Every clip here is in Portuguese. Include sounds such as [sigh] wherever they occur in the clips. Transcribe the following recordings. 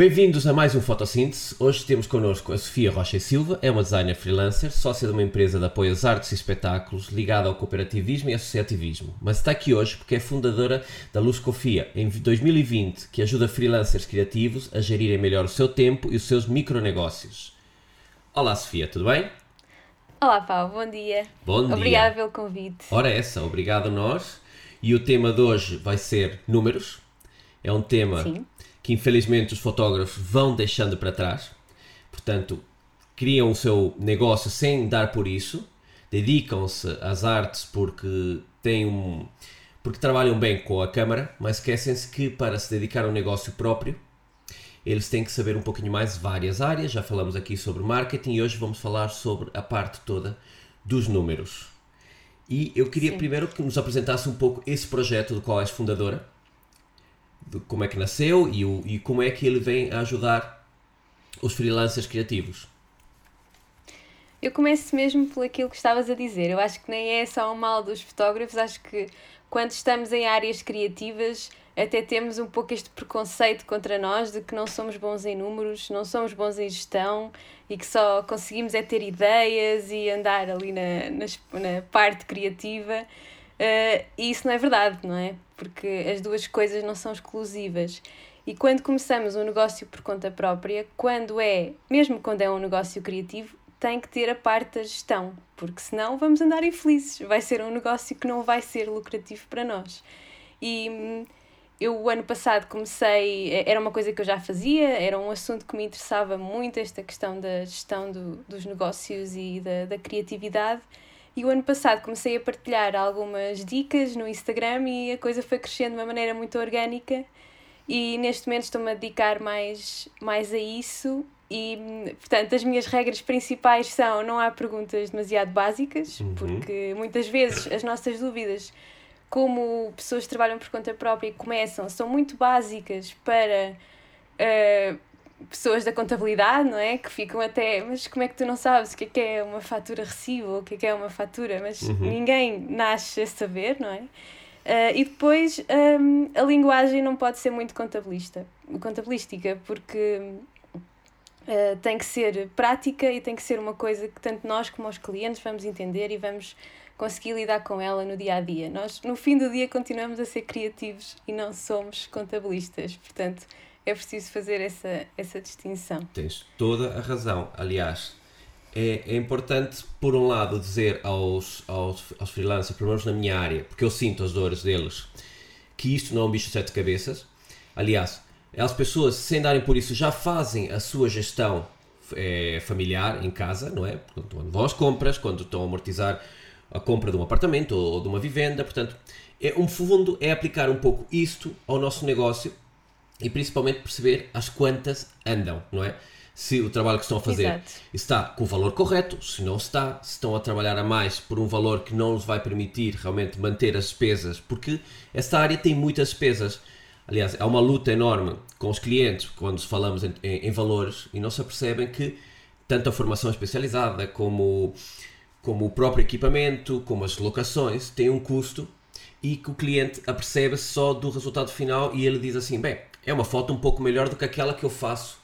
Bem-vindos a mais um Fotossíntese. Hoje temos connosco a Sofia Rocha e Silva, é uma designer freelancer, sócia de uma empresa de apoio às artes e espetáculos ligada ao cooperativismo e associativismo. Mas está aqui hoje porque é fundadora da Luz Confia, em 2020, que ajuda freelancers criativos a gerirem melhor o seu tempo e os seus micronegócios. Olá Sofia, tudo bem? Olá Paulo, bom dia. Bom dia. Obrigada pelo convite. Ora essa, obrigado a nós. E o tema de hoje vai ser números. É um tema Sim. Que infelizmente os fotógrafos vão deixando para trás. Portanto, criam o seu negócio sem dar por isso, dedicam-se às artes porque têm um porque trabalham bem com a câmara, mas esquecem-se que para se dedicar a um negócio próprio, eles têm que saber um pouquinho mais de várias áreas. Já falamos aqui sobre marketing e hoje vamos falar sobre a parte toda dos números. E eu queria Sim. primeiro que nos apresentasse um pouco esse projeto do qual és fundadora, de como é que nasceu e, o, e como é que ele vem a ajudar os freelancers criativos. Eu começo mesmo por aquilo que estavas a dizer. Eu acho que nem é só um mal dos fotógrafos, acho que quando estamos em áreas criativas até temos um pouco este preconceito contra nós de que não somos bons em números, não somos bons em gestão e que só conseguimos é ter ideias e andar ali na, nas- na parte criativa. Eh, e isso não é verdade, não é? Porque as duas coisas não são exclusivas. E quando começamos um negócio por conta própria, quando é, mesmo quando é um negócio criativo, tem que ter a parte da gestão, porque senão vamos andar infelizes. Vai ser um negócio que não vai ser lucrativo para nós. E hum, eu, o ano passado, comecei, eh, era uma coisa que eu já fazia, era um assunto que me interessava muito, esta questão da gestão do, dos negócios e da, da criatividade. E o ano passado comecei a partilhar algumas dicas no Instagram e a coisa foi crescendo de uma maneira muito orgânica. E neste momento estou-me a dedicar mais, mais a isso. E, portanto, as minhas regras principais são: não há perguntas demasiado básicas, Uhum. porque muitas vezes as nossas dúvidas, como pessoas que trabalham por conta própria e começam, são muito básicas para eh, pessoas da contabilidade, não é? Que ficam até, mas como é que tu não sabes o que é que é uma fatura recibo, o que é que é uma fatura? Mas Uhum. ninguém nasce a saber, não é? Ah, e depois hum, a linguagem não pode ser muito contabilista, contabilística, porque ah, tem que ser prática e tem que ser uma coisa que tanto nós como os clientes vamos entender e vamos conseguir lidar com ela no dia a dia. Nós, no fim do dia, continuamos a ser criativos e não somos contabilistas, portanto, é preciso fazer essa, essa distinção. Tens toda a razão. Aliás, é, é importante, por um lado, dizer aos, aos, aos freelancers, pelo menos na minha área, porque eu sinto as dores deles, que isto não é um bicho de sete cabeças. Aliás, as pessoas, sem darem por isso, já fazem a sua gestão eh, familiar em casa, não é? Quando vão às compras, quando estão a amortizar a compra de um apartamento ou, ou de uma vivenda. Portanto, é, um fundo é aplicar um pouco isto ao nosso negócio e principalmente perceber as quantas andam, não é? Se o trabalho que estão a fazer Exato. está com o valor correto, se não está, se estão a trabalhar a mais por um valor que não lhes vai permitir realmente manter as despesas, porque esta área tem muitas despesas. Aliás, há uma luta enorme com os clientes quando falamos em, em- em valores e não se apercebem que tanto a formação especializada como, como o próprio equipamento, como as locações, têm um custo e que o cliente apercebe-se só do resultado final e ele diz assim, bem, é uma foto um pouco melhor do que aquela que eu faço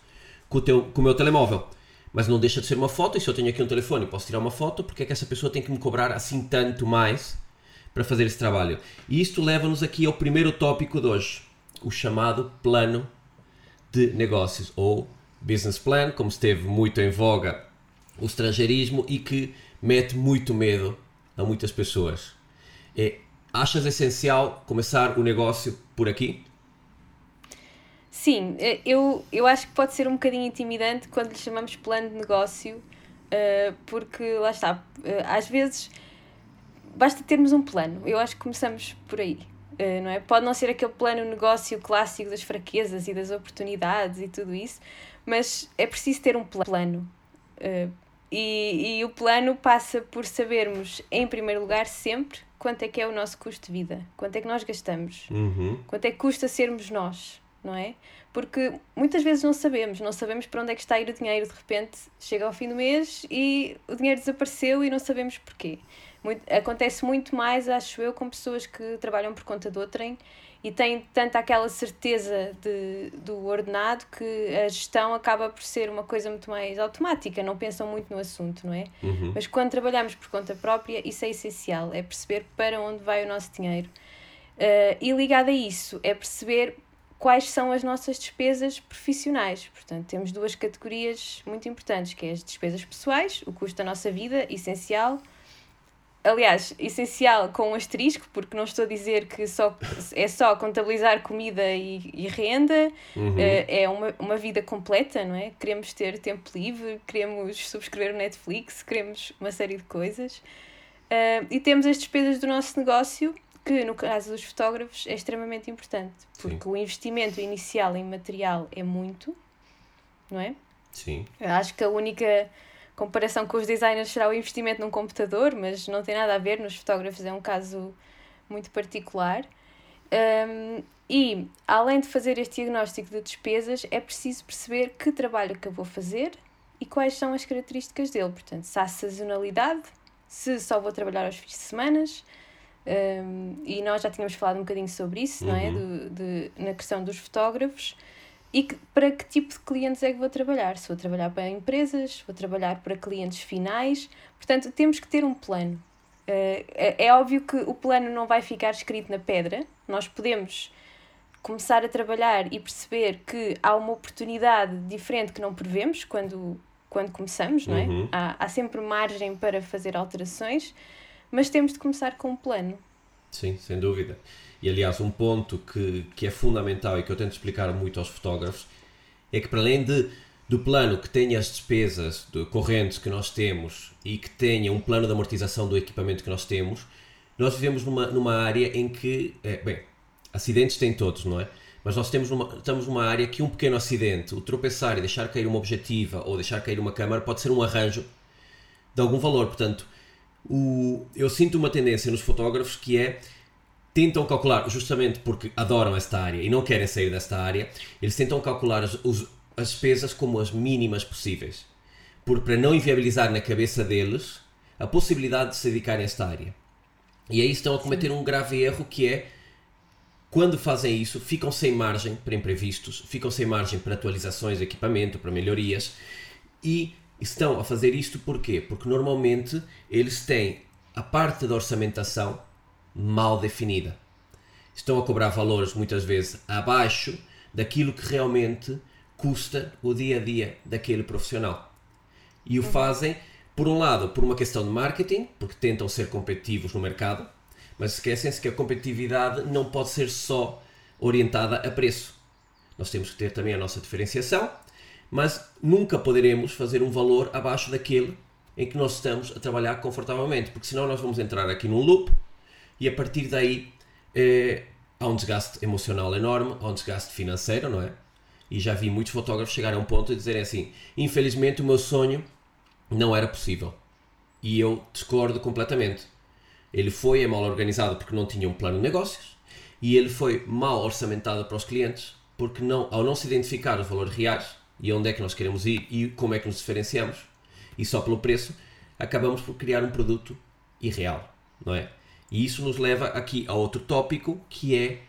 com o, teu, com o meu telemóvel. Mas não deixa de ser uma foto, e se eu tenho aqui um telefone posso tirar uma foto, porque é que essa pessoa tem que me cobrar assim tanto mais para fazer esse trabalho? E isto leva-nos aqui ao primeiro tópico de hoje, o chamado plano de negócios, ou business plan, como esteve muito em voga o estrangeirismo e que mete muito medo a muitas pessoas. É, achas essencial começar o negócio por aqui? Sim, eh, eu, eu acho que pode ser um bocadinho intimidante quando lhe chamamos plano de negócio, eh, porque lá está, eh, às vezes basta termos um plano. Eu acho que começamos por aí, não é? Pode não ser aquele plano de negócio clássico das fraquezas e das oportunidades e tudo isso, mas é preciso ter um pla- plano. E, e o plano passa por sabermos, em primeiro lugar, sempre quanto é que é o nosso custo de vida, quanto é que nós gastamos. Uhum. Quanto é que custa sermos nós? Não é? Porque muitas vezes não sabemos, não sabemos para onde é que está a ir o dinheiro, de repente chega ao fim do mês e o dinheiro desapareceu e não sabemos porquê. Muito, acontece muito mais, acho eu, com pessoas que trabalham por conta de outrem e têm tanta aquela certeza de, do ordenado que a gestão acaba por ser uma coisa muito mais automática, não pensam muito no assunto, não é? Uhum. Mas quando trabalhamos por conta própria, isso é essencial, é perceber para onde vai o nosso dinheiro. Uh, e ligado a isso, é perceber quais são as nossas despesas profissionais. Portanto, temos duas categorias muito importantes, que é as despesas pessoais, o custo da nossa vida, essencial. Aliás, essencial com um asterisco, porque não estou a dizer que só, é só contabilizar comida e, e renda, Uhum. uh, é uma, uma vida completa, não é? Queremos ter tempo livre, queremos subscrever o Netflix, queremos uma série de coisas. Uh, e temos as despesas do nosso negócio, que no caso dos fotógrafos é extremamente importante, porque Sim. o investimento inicial em material é muito, não é? Sim. Eu acho que a única comparação com os designers será o investimento num computador, mas não tem nada a ver, nos fotógrafos é um caso muito particular. Um, e, além de fazer este diagnóstico de despesas, é preciso perceber que trabalho que eu vou fazer e quais são as características dele. Portanto, se há sazonalidade, se só vou trabalhar aos fins de semana, um, e nós já tínhamos falado um bocadinho sobre isso, não é? Uhum. Do, de, na questão dos fotógrafos. E que, para que tipo de clientes é que vou trabalhar? Se vou trabalhar para empresas, vou trabalhar para clientes finais. Portanto, temos que ter um plano. Uh, é, é óbvio que o plano não vai ficar escrito na pedra. Nós podemos começar a trabalhar e perceber que há uma oportunidade diferente que não prevemos quando, quando começamos, não é? Uhum. Há, há sempre margem para fazer alterações, mas temos de começar com um plano. Sim, sem dúvida. E aliás, um ponto que, que é fundamental e que eu tento explicar muito aos fotógrafos é que, para além de, do plano que tenha as despesas de correntes que nós temos e que tenha um plano de amortização do equipamento que nós temos, nós vivemos numa, numa área em que, é, bem, acidentes tem todos, não é? Mas nós temos numa, estamos numa área que um pequeno acidente, o tropeçar e deixar cair uma objetiva ou deixar cair uma câmara pode ser um arranjo de algum valor. Portanto, o, eu sinto uma tendência nos fotógrafos que é tentam calcular, justamente porque adoram esta área e não querem sair desta área, eles tentam calcular as, os, as despesas como as mínimas possíveis. Por, para não inviabilizar na cabeça deles a possibilidade de se dedicarem a esta área. E aí estão a cometer um grave erro que é quando fazem isso, ficam sem margem para imprevistos, ficam sem margem para atualizações de equipamento, para melhorias e estão a fazer isto porquê? Porque normalmente eles têm a parte da orçamentação mal definida. Estão a cobrar valores muitas vezes abaixo daquilo que realmente custa o dia a dia daquele profissional. E o fazem, por um lado, por uma questão de marketing, porque tentam ser competitivos no mercado, mas esquecem-se que a competitividade não pode ser só orientada a preço. Nós temos que ter também a nossa diferenciação, mas nunca poderemos fazer um valor abaixo daquele em que nós estamos a trabalhar confortavelmente, porque senão nós vamos entrar aqui num loop e a partir daí eh, há um desgaste emocional enorme, há um desgaste financeiro, não é? E já vi muitos fotógrafos chegarem a um ponto e dizerem assim: infelizmente o meu sonho não era possível. E eu discordo completamente. Ele foi é mal organizado porque não tinha um plano de negócios e ele foi mal orçamentado para os clientes porque não, ao não se identificar os valores reais e onde é que nós queremos ir e como é que nos diferenciamos e só pelo preço, acabamos por criar um produto irreal, não é? E isso nos leva aqui a outro tópico que é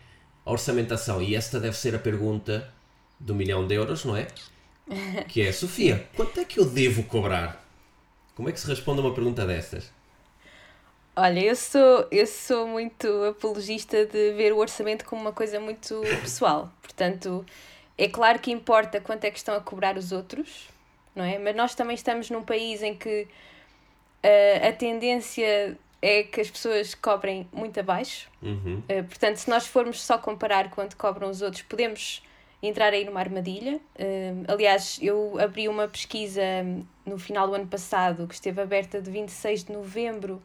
a orçamentação. E esta deve ser a pergunta do milhão de euros, não é? [laughs] Que é, Sofia, quanto é que eu devo cobrar? Como é que se responde a uma pergunta destas? Olha, eu sou, eu sou muito apologista de ver o orçamento como uma coisa muito pessoal. Portanto, é claro que importa quanto é que estão a cobrar os outros, não é? Mas nós também estamos num país em que uh, a tendência é que as pessoas cobrem muito abaixo. Uhum. Uh, portanto, se nós formos só comparar quanto cobram os outros, podemos entrar aí numa armadilha. Uh, aliás, eu abri uma pesquisa no final do ano passado que esteve aberta de 26 de novembro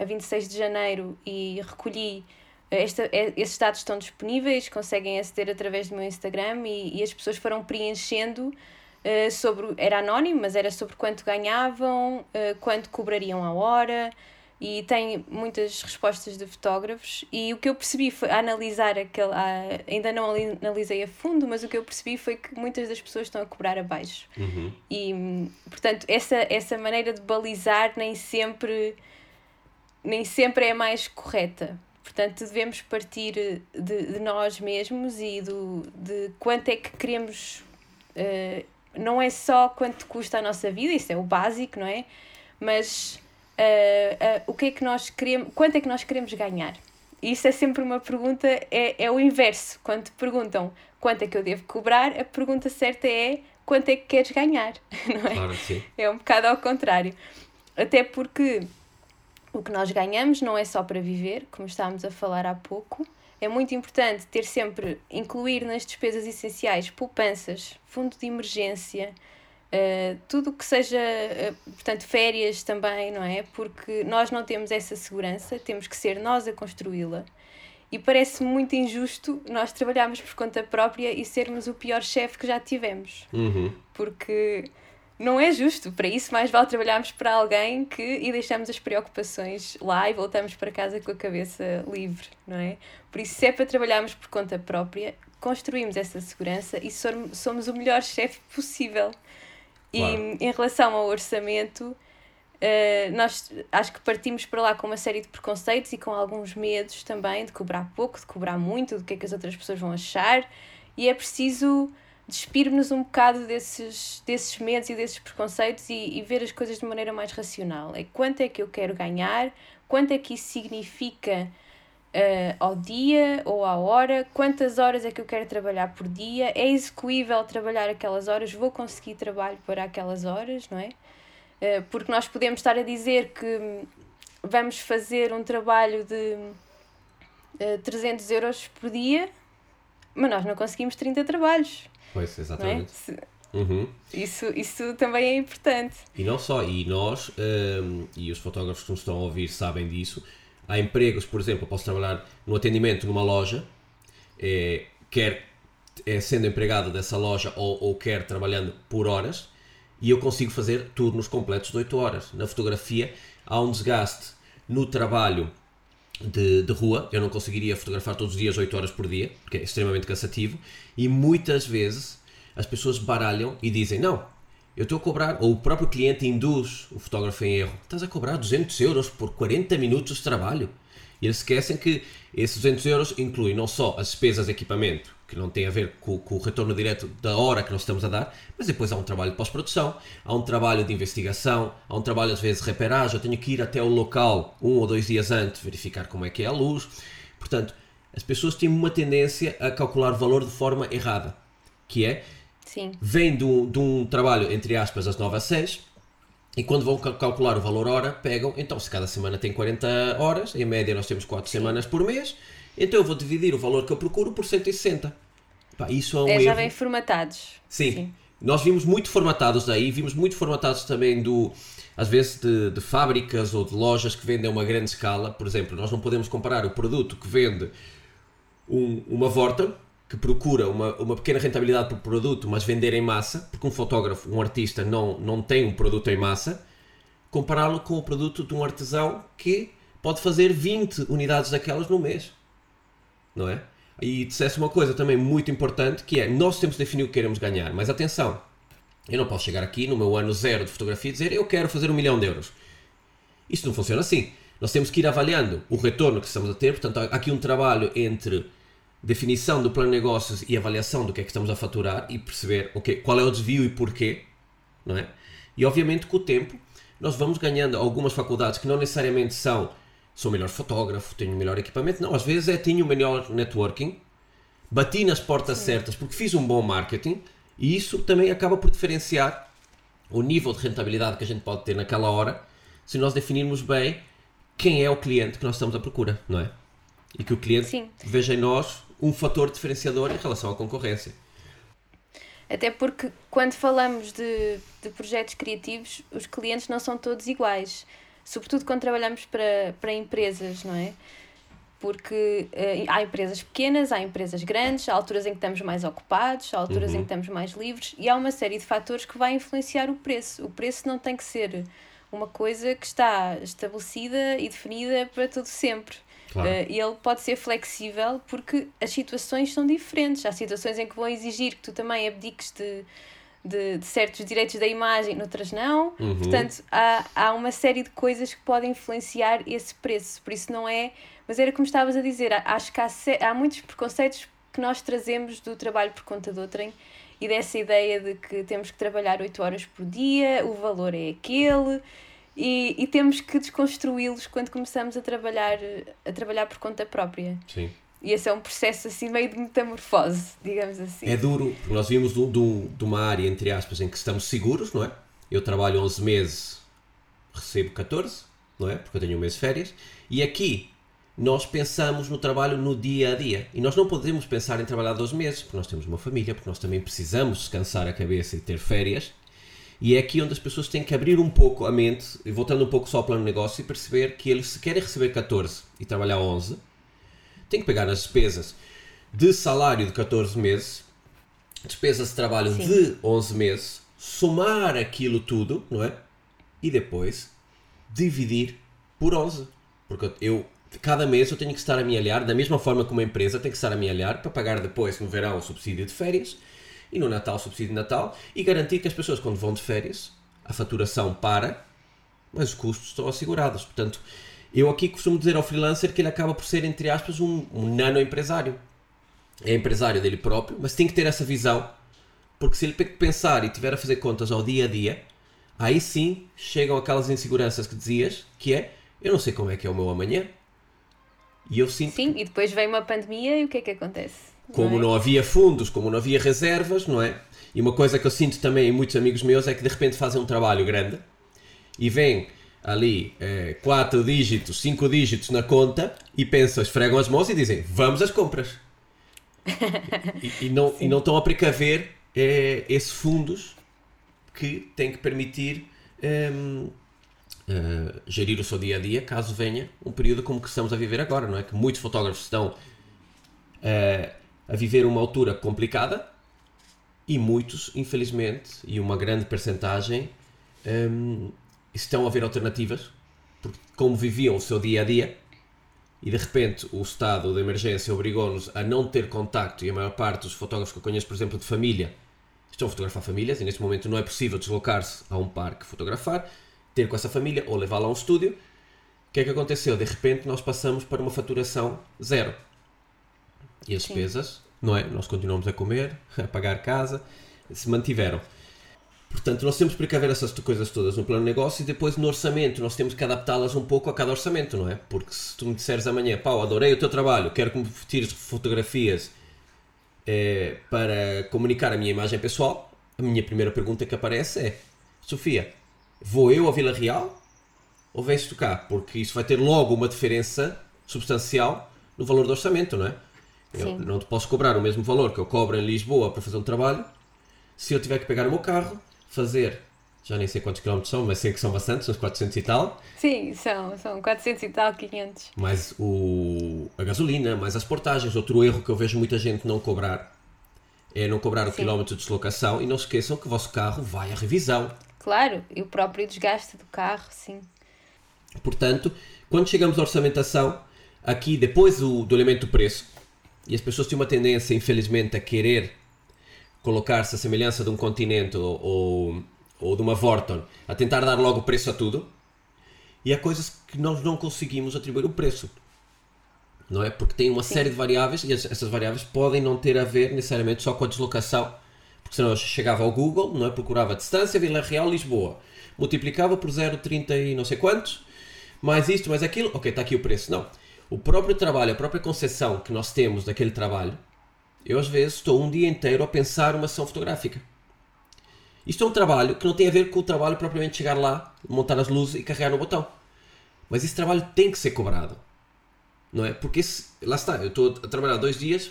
a 26 de janeiro e recolhi. Esta, esses dados estão disponíveis, conseguem aceder através do meu Instagram e, e as pessoas foram preenchendo uh, sobre. Era anónimo, mas era sobre quanto ganhavam, uh, quanto cobrariam a hora, e tem muitas respostas de fotógrafos e o que eu percebi foi a analisar aquele a, ainda não analisei a fundo mas o que eu percebi foi que muitas das pessoas estão a cobrar abaixo uhum. e portanto essa essa maneira de balizar nem sempre nem sempre é a mais correta portanto devemos partir de, de nós mesmos e do de quanto é que queremos uh, não é só quanto custa a nossa vida isso é o básico não é mas uh, uh, o que é que nós queremos, quanto é que nós queremos ganhar? Isso é sempre uma pergunta, é, é o inverso. Quando te perguntam quanto é que eu devo cobrar, a pergunta certa é quanto é que queres ganhar, [laughs] não é? Claro, sim. É um bocado ao contrário. Até porque o que nós ganhamos não é só para viver, como estávamos a falar há pouco. É muito importante ter sempre, incluir nas despesas essenciais poupanças, fundo de emergência, Uh, tudo que seja, uh, portanto, férias também, não é? Porque nós não temos essa segurança, temos que ser nós a construí-la. E parece muito injusto nós trabalharmos por conta própria e sermos o pior chefe que já tivemos. Uhum. Porque não é justo. Para isso, mais vale trabalharmos para alguém que e deixamos as preocupações lá e voltamos para casa com a cabeça livre, não é? Por isso, se é para trabalharmos por conta própria, construímos essa segurança e somos o melhor chefe possível. Claro. E em relação ao orçamento, uh, nós acho que partimos para lá com uma série de preconceitos e com alguns medos também de cobrar pouco, de cobrar muito, do que é que as outras pessoas vão achar, e é preciso despir-nos um bocado desses, desses medos e desses preconceitos e, e ver as coisas de maneira mais racional. É quanto é que eu quero ganhar, quanto é que isso significa uh, ao dia ou à hora, quantas horas é que eu quero trabalhar por dia, é execuível trabalhar aquelas horas, vou conseguir trabalho para aquelas horas, não é? Uh, porque nós podemos estar a dizer que vamos fazer um trabalho de uh, eh, 300 euros por dia, mas nós não conseguimos 30 trabalhos. Pois, exatamente. Uhum. Isso, isso também é importante. E não só, e nós, um, e os fotógrafos que nos estão a ouvir sabem disso, Há empregos, por exemplo, eu posso trabalhar no atendimento numa loja, é, quer é, sendo empregado dessa loja ou, ou quer trabalhando por horas, e eu consigo fazer turnos completos de 8 horas. Na fotografia há um desgaste no trabalho de, de rua, eu não conseguiria fotografar todos os dias 8 horas por dia, porque é extremamente cansativo, e muitas vezes as pessoas baralham e dizem: Não, eu estou a cobrar, ou o próprio cliente induz o fotógrafo em erro, estás a cobrar 200 euros por 40 minutos de trabalho. E eles esquecem que esses 200 euros incluem não só as despesas de equipamento, que não tem a ver com, com o retorno direto da hora que nós estamos a dar, mas depois há um trabalho de pós-produção, há um trabalho de investigação, há um trabalho às vezes de reparagem, eu tenho que ir até o local um ou dois dias antes, verificar como é que é a luz. Portanto, as pessoas têm uma tendência a calcular o valor de forma errada, que é Sim. vem de um, de um trabalho, entre aspas, das 9 às 6, e quando vão calcular o valor hora, pegam, então se cada semana tem 40 horas, em média nós temos 4 Sim. semanas por mês, então eu vou dividir o valor que eu procuro por 160. Pá, isso é um é, erro. Já vem formatados. Sim. Sim. Nós vimos muito formatados daí, vimos muito formatados também do, às vezes de, de, fábricas ou de lojas que vendem a uma grande escala. Por exemplo, nós não podemos comparar o produto que vende um, uma Vorta que procura uma, uma pequena rentabilidade por produto, mas vender em massa, porque um fotógrafo, um artista, não, não tem um produto em massa, compará-lo com o produto de um artesão que pode fazer 20 unidades daquelas no mês. Não é? E dissesse uma coisa também muito importante, que é, nós temos de definir o que queremos ganhar, mas atenção, eu não posso chegar aqui no meu ano zero de fotografia e dizer, eu quero fazer um milhão de euros. Isto não funciona assim. Nós temos que ir avaliando o retorno que estamos a ter, portanto, há aqui um trabalho entre definição do plano de negócios e avaliação do que é que estamos a faturar e perceber okay, qual é o desvio e porquê, não é? E obviamente com o tempo nós vamos ganhando algumas faculdades que não necessariamente são sou melhor fotógrafo, tenho melhor equipamento, não, às vezes é tenho melhor networking, bati nas portas Sim. certas porque fiz um bom marketing e isso também acaba por diferenciar o nível de rentabilidade que a gente pode ter naquela hora se nós definirmos bem quem é o cliente que nós estamos à procura, não é? E que o cliente Sim. veja em nós um fator diferenciador em relação à concorrência. Até porque quando falamos de, de projetos criativos, os clientes não são todos iguais. Sobretudo quando trabalhamos para, para empresas, não é? Porque uh, há empresas pequenas, há empresas grandes, há alturas em que estamos mais ocupados, há alturas uhum. em que estamos mais livres e há uma série de fatores que vai influenciar o preço. O preço não tem que ser uma coisa que está estabelecida e definida para todo sempre. Claro. Uh, ele pode ser flexível porque as situações são diferentes. Há situações em que vão exigir que tu também abdiques de, de, de certos direitos da imagem, noutras não. Uhum. Portanto, há, há uma série de coisas que podem influenciar esse preço. Por isso não é. Mas era como estavas a dizer, acho que há, há muitos preconceitos que nós trazemos do trabalho por conta de outrem e dessa ideia de que temos que trabalhar 8 horas por dia, o valor é aquele e, e temos que desconstruí-los quando começamos a trabalhar, a trabalhar por conta própria. Sim. E esse é um processo assim meio de metamorfose, digamos assim. É duro, porque nós vimos de, de, de uma área, entre aspas, em que estamos seguros, não é? Eu trabalho 11 meses, recebo 14, não é? Porque eu tenho um mês de férias. E aqui nós pensamos no trabalho no dia a dia. E nós não podemos pensar em trabalhar 12 meses, porque nós temos uma família, porque nós também precisamos descansar a cabeça e ter férias. E é aqui onde as pessoas têm que abrir um pouco a mente, voltando um pouco só ao plano de negócio, e perceber que eles, se querem receber 14 e trabalhar 11, têm que pegar as despesas de salário de 14 meses, despesas de trabalho Sim. de 11 meses, somar aquilo tudo, não é? E depois dividir por 11. Porque eu, cada mês eu tenho que estar a me aliar, da mesma forma que uma empresa tem que estar a me aliar para pagar depois, no verão, o subsídio de férias e no Natal subsídio de Natal e garantir que as pessoas quando vão de férias a faturação para, mas os custos estão assegurados. Portanto, eu aqui costumo dizer ao freelancer que ele acaba por ser, entre aspas, um, um nano empresário. É empresário dele próprio, mas tem que ter essa visão, porque se ele pensar e tiver a fazer contas ao dia a dia, aí sim chegam aquelas inseguranças que dizias, que é, eu não sei como é que é o meu amanhã. E eu sinto. Sim, e depois vem uma pandemia e o que é que acontece? Como não, é? não havia fundos, como não havia reservas, não é? E uma coisa que eu sinto também em muitos amigos meus é que de repente fazem um trabalho grande e vem ali é, quatro dígitos, cinco dígitos na conta e pensam, esfregam as mãos e dizem vamos às compras. [laughs] e, e, não, e não estão a precaver é, esses fundos que têm que permitir é, gerir o seu dia a dia caso venha um período como que estamos a viver agora, não é? Que muitos fotógrafos estão uh, a viver uma altura complicada e muitos, infelizmente, e uma grande percentagem um, estão a ver alternativas, porque como viviam o seu dia a dia e de repente o estado de emergência obrigou-nos a não ter contacto e a maior parte dos fotógrafos que eu conheço, por exemplo, de família, estão a fotografar famílias e neste momento não é possível deslocar-se a um parque fotografar, ter com essa família ou levá-la a um estúdio. O que é que aconteceu? De repente nós passamos para uma faturação zero e as Sim. despesas, não é? Nós continuamos a comer, [laughs] a pagar casa, se mantiveram. Portanto, nós temos que precaver essas coisas todas no plano de negócio e depois no orçamento nós temos que adaptá-las um pouco a cada orçamento, não é? Porque se tu me disseres amanhã, pau, adorei o teu trabalho, quero que me tires fotografias é, para comunicar a minha imagem pessoal, a minha primeira pergunta que aparece é: Sofia, vou eu a Vila Real ou vens tu cá? Porque isso vai ter logo uma diferença substancial no valor do orçamento, não é? Eu não te posso cobrar o mesmo valor que eu cobro em Lisboa para fazer um trabalho se eu tiver que pegar o meu carro, fazer, já nem sei quantos quilómetros são, mas sei que são bastantes, uns 400 e tal. Sim, são, são 400 e tal, 500. Mais o, a gasolina, mais as portagens. Outro erro que eu vejo muita gente não cobrar é não cobrar o Sim. quilómetro de deslocação e não se esqueçam que o vosso carro vai à revisão. Claro, e o próprio desgaste do carro, sim. Portanto, quando chegamos à orçamentação, aqui depois do, do elemento preço, e as pessoas têm uma tendência, infelizmente, a querer colocar-se a semelhança de um continente ou, ou, ou de uma Vorton, a tentar dar logo preço a tudo. E há coisas que nós não conseguimos atribuir o preço. Não é? Porque tem uma Sim. série de variáveis e essas variáveis podem não ter a ver necessariamente só com a deslocação. Porque senão eu chegava ao Google, não é? procurava distância Vila Real Lisboa, multiplicava por 0,30 e não sei quantos, mais isto, mais aquilo, ok, está aqui o preço. Não o próprio trabalho, a própria concepção que nós temos daquele trabalho, eu às vezes estou um dia inteiro a pensar uma ação fotográfica. Isto é um trabalho que não tem a ver com o trabalho propriamente chegar lá, montar as luzes e carregar no botão. Mas esse trabalho tem que ser cobrado. Não é? Porque esse, lá está, eu estou a trabalhar dois dias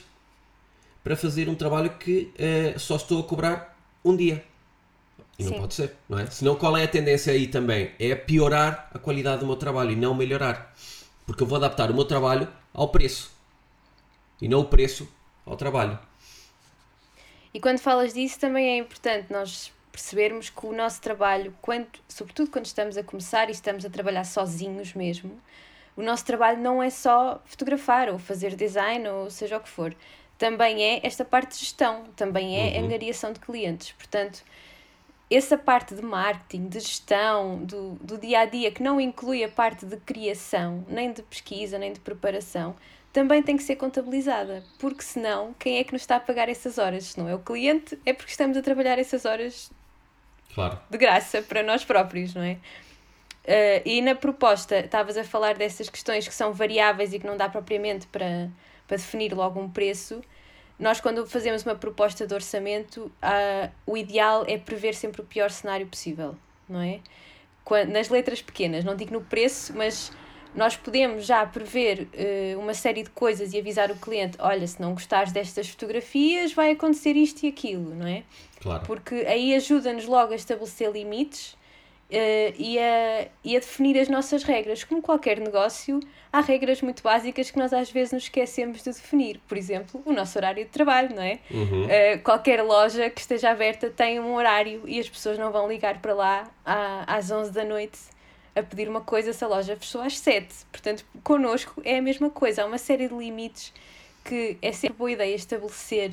para fazer um trabalho que uh, só estou a cobrar um dia. E não Sim. pode ser, não é? Senão qual é a tendência aí também? É piorar a qualidade do meu trabalho e não melhorar. Porque eu vou adaptar o meu trabalho ao preço e não o preço ao trabalho. E quando falas disso, também é importante nós percebermos que o nosso trabalho, quando, sobretudo quando estamos a começar e estamos a trabalhar sozinhos mesmo, o nosso trabalho não é só fotografar ou fazer design ou seja o que for. Também é esta parte de gestão, também é uhum. angariação de clientes. Portanto, essa parte de marketing, de gestão, do, do dia a dia, que não inclui a parte de criação, nem de pesquisa, nem de preparação, também tem que ser contabilizada, porque senão, quem é que nos está a pagar essas horas? Se não é o cliente, é porque estamos a trabalhar essas horas claro. de graça para nós próprios, não é? Uh, e na proposta, estavas a falar dessas questões que são variáveis e que não dá propriamente para, para definir logo um preço. Nós, quando fazemos uma proposta de orçamento, uh, o ideal é prever sempre o pior cenário possível, não é? Quando, nas letras pequenas, não digo no preço, mas nós podemos já prever uh, uma série de coisas e avisar o cliente: olha, se não gostares destas fotografias, vai acontecer isto e aquilo, não é? Claro. Porque aí ajuda-nos logo a estabelecer limites Uh, e, a, e a definir as nossas regras. Como qualquer negócio, há regras muito básicas que nós às vezes nos esquecemos de definir. Por exemplo, o nosso horário de trabalho, não é? Uhum. Uh, qualquer loja que esteja aberta tem um horário e as pessoas não vão ligar para lá às 11 da noite a pedir uma coisa se a loja fechou às 7. Portanto, connosco é a mesma coisa. Há uma série de limites que é sempre boa ideia estabelecer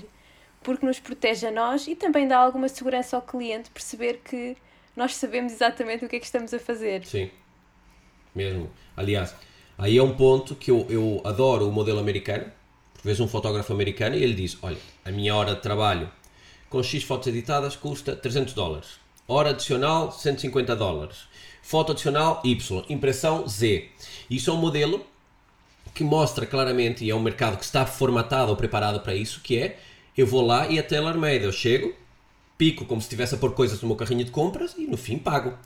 porque nos protege a nós e também dá alguma segurança ao cliente perceber que nós sabemos exatamente o que é que estamos a fazer. Sim, mesmo. Aliás, aí é um ponto que eu, eu adoro o modelo americano. Por vezes um fotógrafo americano e ele diz: Olha, a minha hora de trabalho com X fotos editadas custa 300 dólares. Hora adicional, 150 dólares. Foto adicional, Y. Impressão, Z. Isso é um modelo que mostra claramente, e é um mercado que está formatado ou preparado para isso, que é, eu vou lá e a tailor-made, eu chego, pico como se estivesse a pôr coisas no meu carrinho de compras e no fim pago.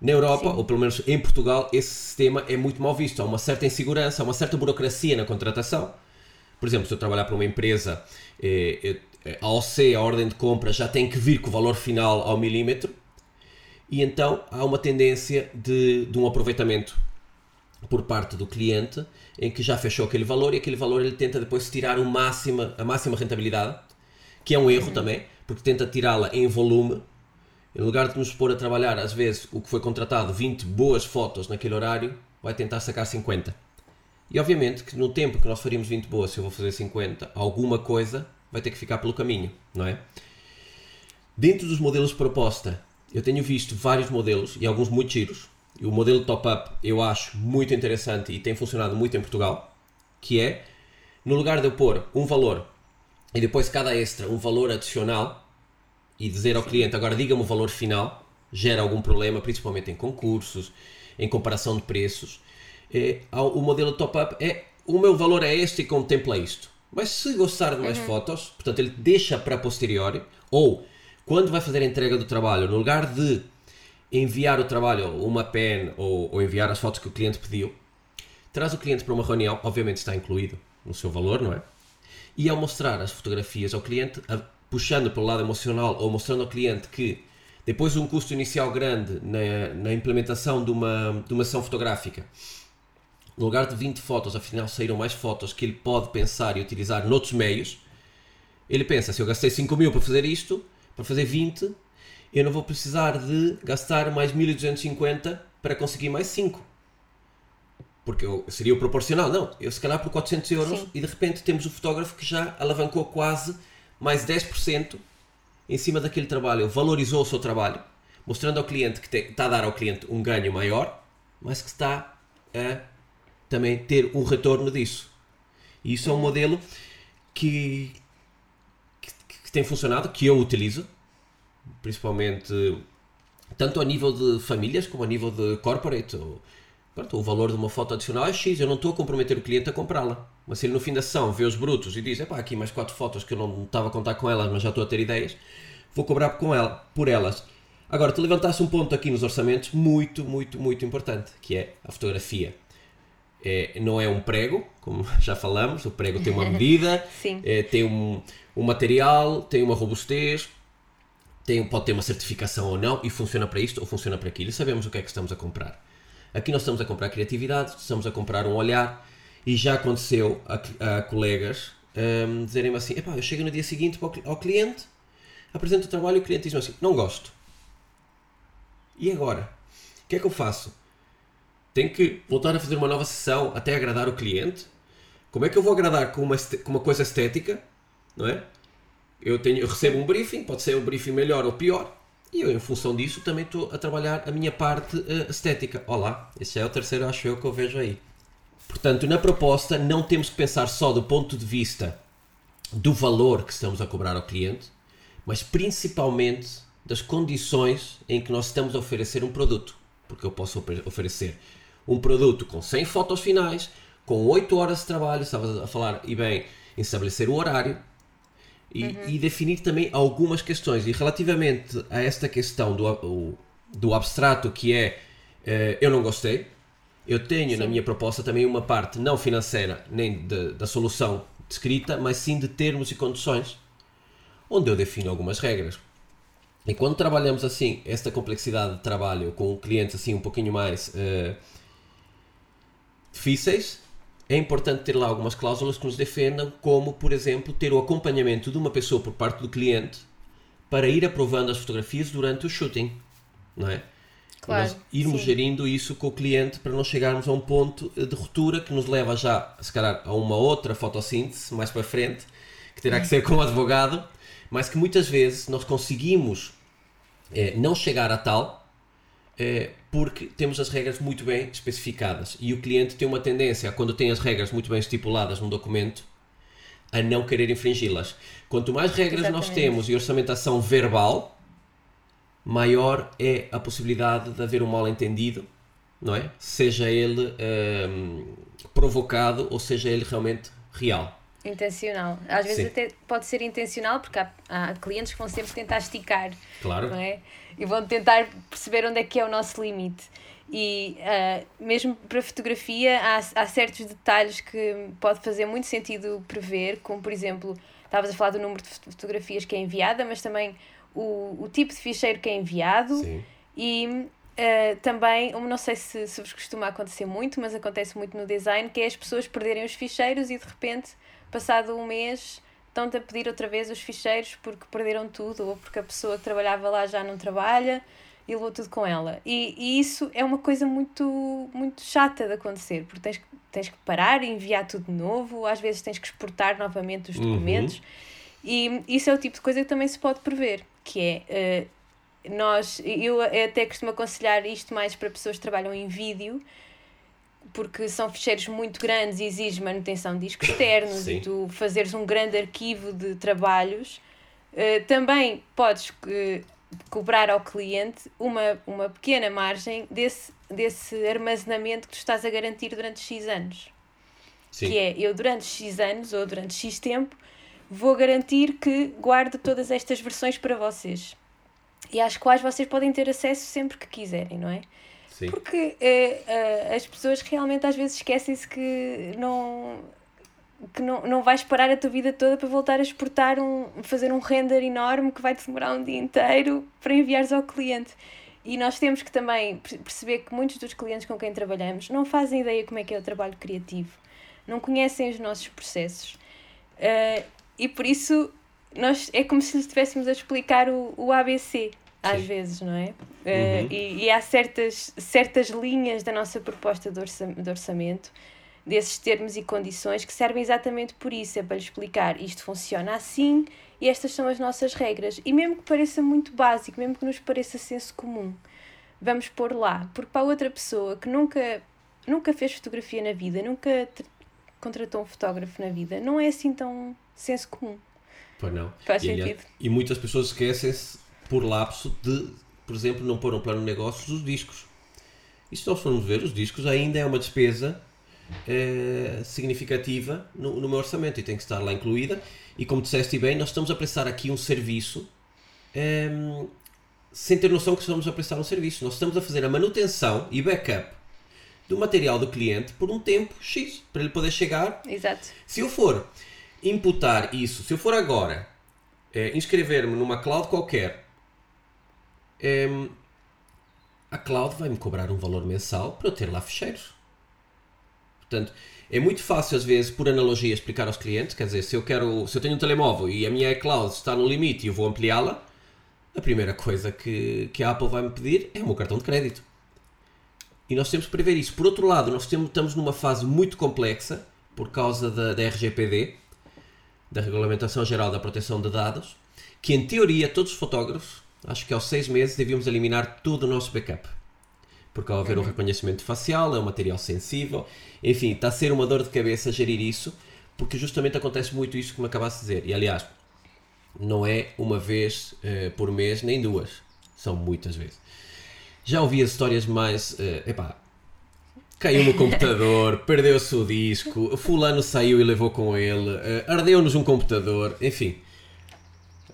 Na Europa, Sim. ou pelo menos em Portugal, esse sistema é muito mal visto. Há uma certa insegurança, há uma certa burocracia na contratação. Por exemplo, se eu trabalhar para uma empresa, eh, eh, a OC, a ordem de compra, já tem que vir com o valor final ao milímetro, e então há uma tendência de, de um aproveitamento por parte do cliente, em que já fechou aquele valor e aquele valor ele tenta depois tirar o a máxima rentabilidade, que é um erro também, porque tenta tirá-la em volume. Em lugar de nos pôr a trabalhar, às vezes, o que foi contratado, 20 boas fotos naquele horário, vai tentar sacar 50. E obviamente que no tempo que nós faríamos 20 boas, se eu vou fazer 50, alguma coisa vai ter que ficar pelo caminho, não é? Dentro dos modelos de proposta, eu tenho visto vários modelos e alguns muito giros. O modelo top-up eu acho muito interessante e tem funcionado muito em Portugal, que é, no lugar de eu pôr um valor e depois cada extra um valor adicional e dizer ao cliente agora diga-me o valor final gera algum problema, principalmente em concursos, em comparação de preços. É, o modelo top-up é o meu valor é este e contempla isto. Mas se gostar de mais uhum. fotos, portanto ele deixa para posteriori, ou quando vai fazer a entrega do trabalho, no lugar de enviar o trabalho, uma pen ou, ou enviar as fotos que o cliente pediu, traz o cliente para uma reunião, obviamente está incluído no seu valor, não é? E ao mostrar as fotografias ao cliente, a, puxando pelo lado emocional ou mostrando ao cliente que depois de um custo inicial grande na, na implementação de uma, de uma sessão fotográfica, no lugar de 20 fotos, afinal saíram mais fotos que ele pode pensar e utilizar noutros meios. Ele pensa, se eu gastei 5 mil para fazer isto, para fazer 20, eu não vou precisar de gastar mais 1250 para conseguir mais 5 porque eu, seria o proporcional. Não, eu se calhar por 400 euros Sim. e de repente temos o fotógrafo que já alavancou quase mais 10% em cima daquele trabalho, valorizou o seu trabalho, mostrando ao cliente que te, está a dar ao cliente um ganho maior, mas que está a também ter um retorno disso. E isso é um modelo que, que, que tem funcionado, que eu utilizo, principalmente tanto a nível de famílias como a nível de corporate. Ou, Pronto, o valor de uma foto adicional é X, eu não estou a comprometer o cliente a comprá-la. Mas se ele no fim da sessão vê os brutos e diz, epá, aqui mais quatro fotos que eu não estava a contar com elas, mas já estou a ter ideias, vou cobrar com ela, por elas. Agora, tu levantaste um ponto aqui nos orçamentos muito, muito, muito importante, que é a fotografia. É, não é um prego, como [laughs] já falamos, o prego tem uma medida, [laughs] é, tem um, um material, tem uma robustez, tem, pode ter uma certificação ou não, e funciona para isto ou funciona para aquilo, e sabemos o que é que estamos a comprar. Aqui nós estamos a comprar criatividade, estamos a comprar um olhar e já aconteceu a, a colegas um, dizerem-me assim: eu chego no dia seguinte ao cliente, apresento o trabalho e o cliente diz assim: não gosto. E agora? O que é que eu faço? Tenho que voltar a fazer uma nova sessão até agradar o cliente? Como é que eu vou agradar com uma, com uma coisa estética? Não é? Eu, tenho, eu recebo um briefing, pode ser um briefing melhor ou pior, e eu, em função disso, também estou a trabalhar a minha parte uh, estética. Olá, esse é o terceiro, acho eu, que eu vejo aí. Portanto, na proposta, não temos que pensar só do ponto de vista do valor que estamos a cobrar ao cliente, mas principalmente das condições em que nós estamos a oferecer um produto. Porque eu posso oferecer um produto com 100 fotos finais, com 8 horas de trabalho, estava a falar, e bem, em estabelecer o horário e, uhum. e, definir também algumas questões. E relativamente a esta questão do, do abstrato, que é uh, eu não gostei, eu tenho sim. na minha proposta também uma parte não financeira, nem de, da solução descrita, mas sim de termos e condições, onde eu defino algumas regras. E quando trabalhamos assim, esta complexidade de trabalho com clientes assim um pouquinho mais uh, difíceis, é importante ter lá algumas cláusulas que nos defendam, como, por exemplo, ter o acompanhamento de uma pessoa por parte do cliente para ir aprovando as fotografias durante o shooting, não é? Claro, nós irmos sim. gerindo isso com o cliente para não chegarmos a um ponto de ruptura que nos leva já, se calhar, a uma outra fotossíntese mais para frente, que terá que ser com o advogado, mas que muitas vezes nós conseguimos é, não chegar a tal porque temos as regras muito bem especificadas e o cliente tem uma tendência, quando tem as regras muito bem estipuladas num documento, a não querer infringi-las. Quanto mais regras Exatamente. nós temos e orçamentação verbal, maior é a possibilidade de haver um mal-entendido, não é? Seja ele um, provocado ou seja ele realmente real. Intencional. Às vezes Sim. até pode ser intencional, porque há, há, clientes que vão sempre tentar esticar. Claro. Não é? E vão tentar perceber onde é que é o nosso limite. E uh, mesmo para fotografia, há, há certos detalhes que pode fazer muito sentido prever, como por exemplo, estavas a falar do número de fotografias que é enviada, mas também o, o tipo de ficheiro que é enviado Sim. e uh, também, não sei se, se vos costuma acontecer muito, mas acontece muito no design, que é as pessoas perderem os ficheiros e de repente, passado um mês, estão-te a pedir outra vez os ficheiros porque perderam tudo ou porque a pessoa que trabalhava lá já não trabalha e levou tudo com ela. E, e isso é uma coisa muito, muito chata de acontecer, porque tens, tens que parar e enviar tudo de novo, às vezes tens que exportar novamente os uhum. documentos. Uhum. E isso é o tipo de coisa que também se pode prever que é uh, nós, eu até costumo aconselhar isto mais para pessoas que trabalham em vídeo, porque são ficheiros muito grandes e exige manutenção de discos externos Sim. e tu fazeres um grande arquivo de trabalhos. Uh, também podes uh, cobrar ao cliente uma, uma pequena margem desse, desse armazenamento que tu estás a garantir durante X anos. Sim. Que é, eu durante X anos ou durante X tempo vou garantir que guardo todas estas versões para vocês e às quais vocês podem ter acesso sempre que quiserem, não é? Sim. Porque é, as pessoas realmente às vezes esquecem-se que não que não, não vais parar a tua vida toda para voltar a exportar um fazer um render enorme que vai demorar um dia inteiro para enviares ao cliente. E nós temos que também perceber que muitos dos clientes com quem trabalhamos não fazem ideia como é que é o trabalho criativo, não conhecem os nossos processos. Uh, e por isso nós é como se lhes estivéssemos a explicar o, o ABC às Sim. vezes, não é? Eh, uhum. Uh, e, e, há certas, certas linhas da nossa proposta de, orça, de orçamento, desses termos e condições, que servem exatamente por isso, é para lhe explicar isto funciona assim e estas são as nossas regras. E mesmo que pareça muito básico, mesmo que nos pareça senso comum, vamos pôr lá, porque para outra pessoa que nunca, nunca fez fotografia na vida, nunca contratou um fotógrafo na vida, não é assim tão senso comum. Pois não. Faz e, sentido. E muitas pessoas esquecem-se, por lapso, de, por exemplo, não pôr um plano de negócios dos discos. E se nós formos ver, os discos ainda é uma despesa é, significativa no, no meu orçamento e tem que estar lá incluída. E como disseste bem, nós estamos a prestar aqui um serviço é, sem ter noção que estamos a prestar um serviço. Nós estamos a fazer a manutenção e backup do material do cliente por um tempo X, para ele poder chegar. Exato. Se eu for imputar isso, se eu for agora é, inscrever-me numa cloud qualquer, a cloud vai me cobrar um valor mensal para eu ter lá ficheiros. Portanto, é muito fácil às vezes, por analogia, explicar aos clientes, quer dizer, se eu quero, se eu tenho um telemóvel e a minha iCloud está no limite e eu vou ampliá-la, a primeira coisa que, que a Apple vai me pedir é o meu cartão de crédito. E nós temos que prever isso. Por outro lado, nós temos, estamos numa fase muito complexa por causa da, da RGPD, da Regulamentação Geral da Proteção de Dados, que em teoria todos os fotógrafos, acho que aos seis meses, devíamos eliminar todo o nosso backup. Porque ao haver o reconhecimento facial, é um material sensível, enfim, está a ser uma dor de cabeça gerir isso, porque justamente acontece muito isso que me acabaste de dizer. E aliás, não é uma vez uh, por mês, nem duas, são muitas vezes. Já ouvi as histórias mais. Uh, epá, caiu no computador, [laughs] perdeu-se o disco, fulano saiu e levou com ele, uh, ardeu-nos um computador, enfim.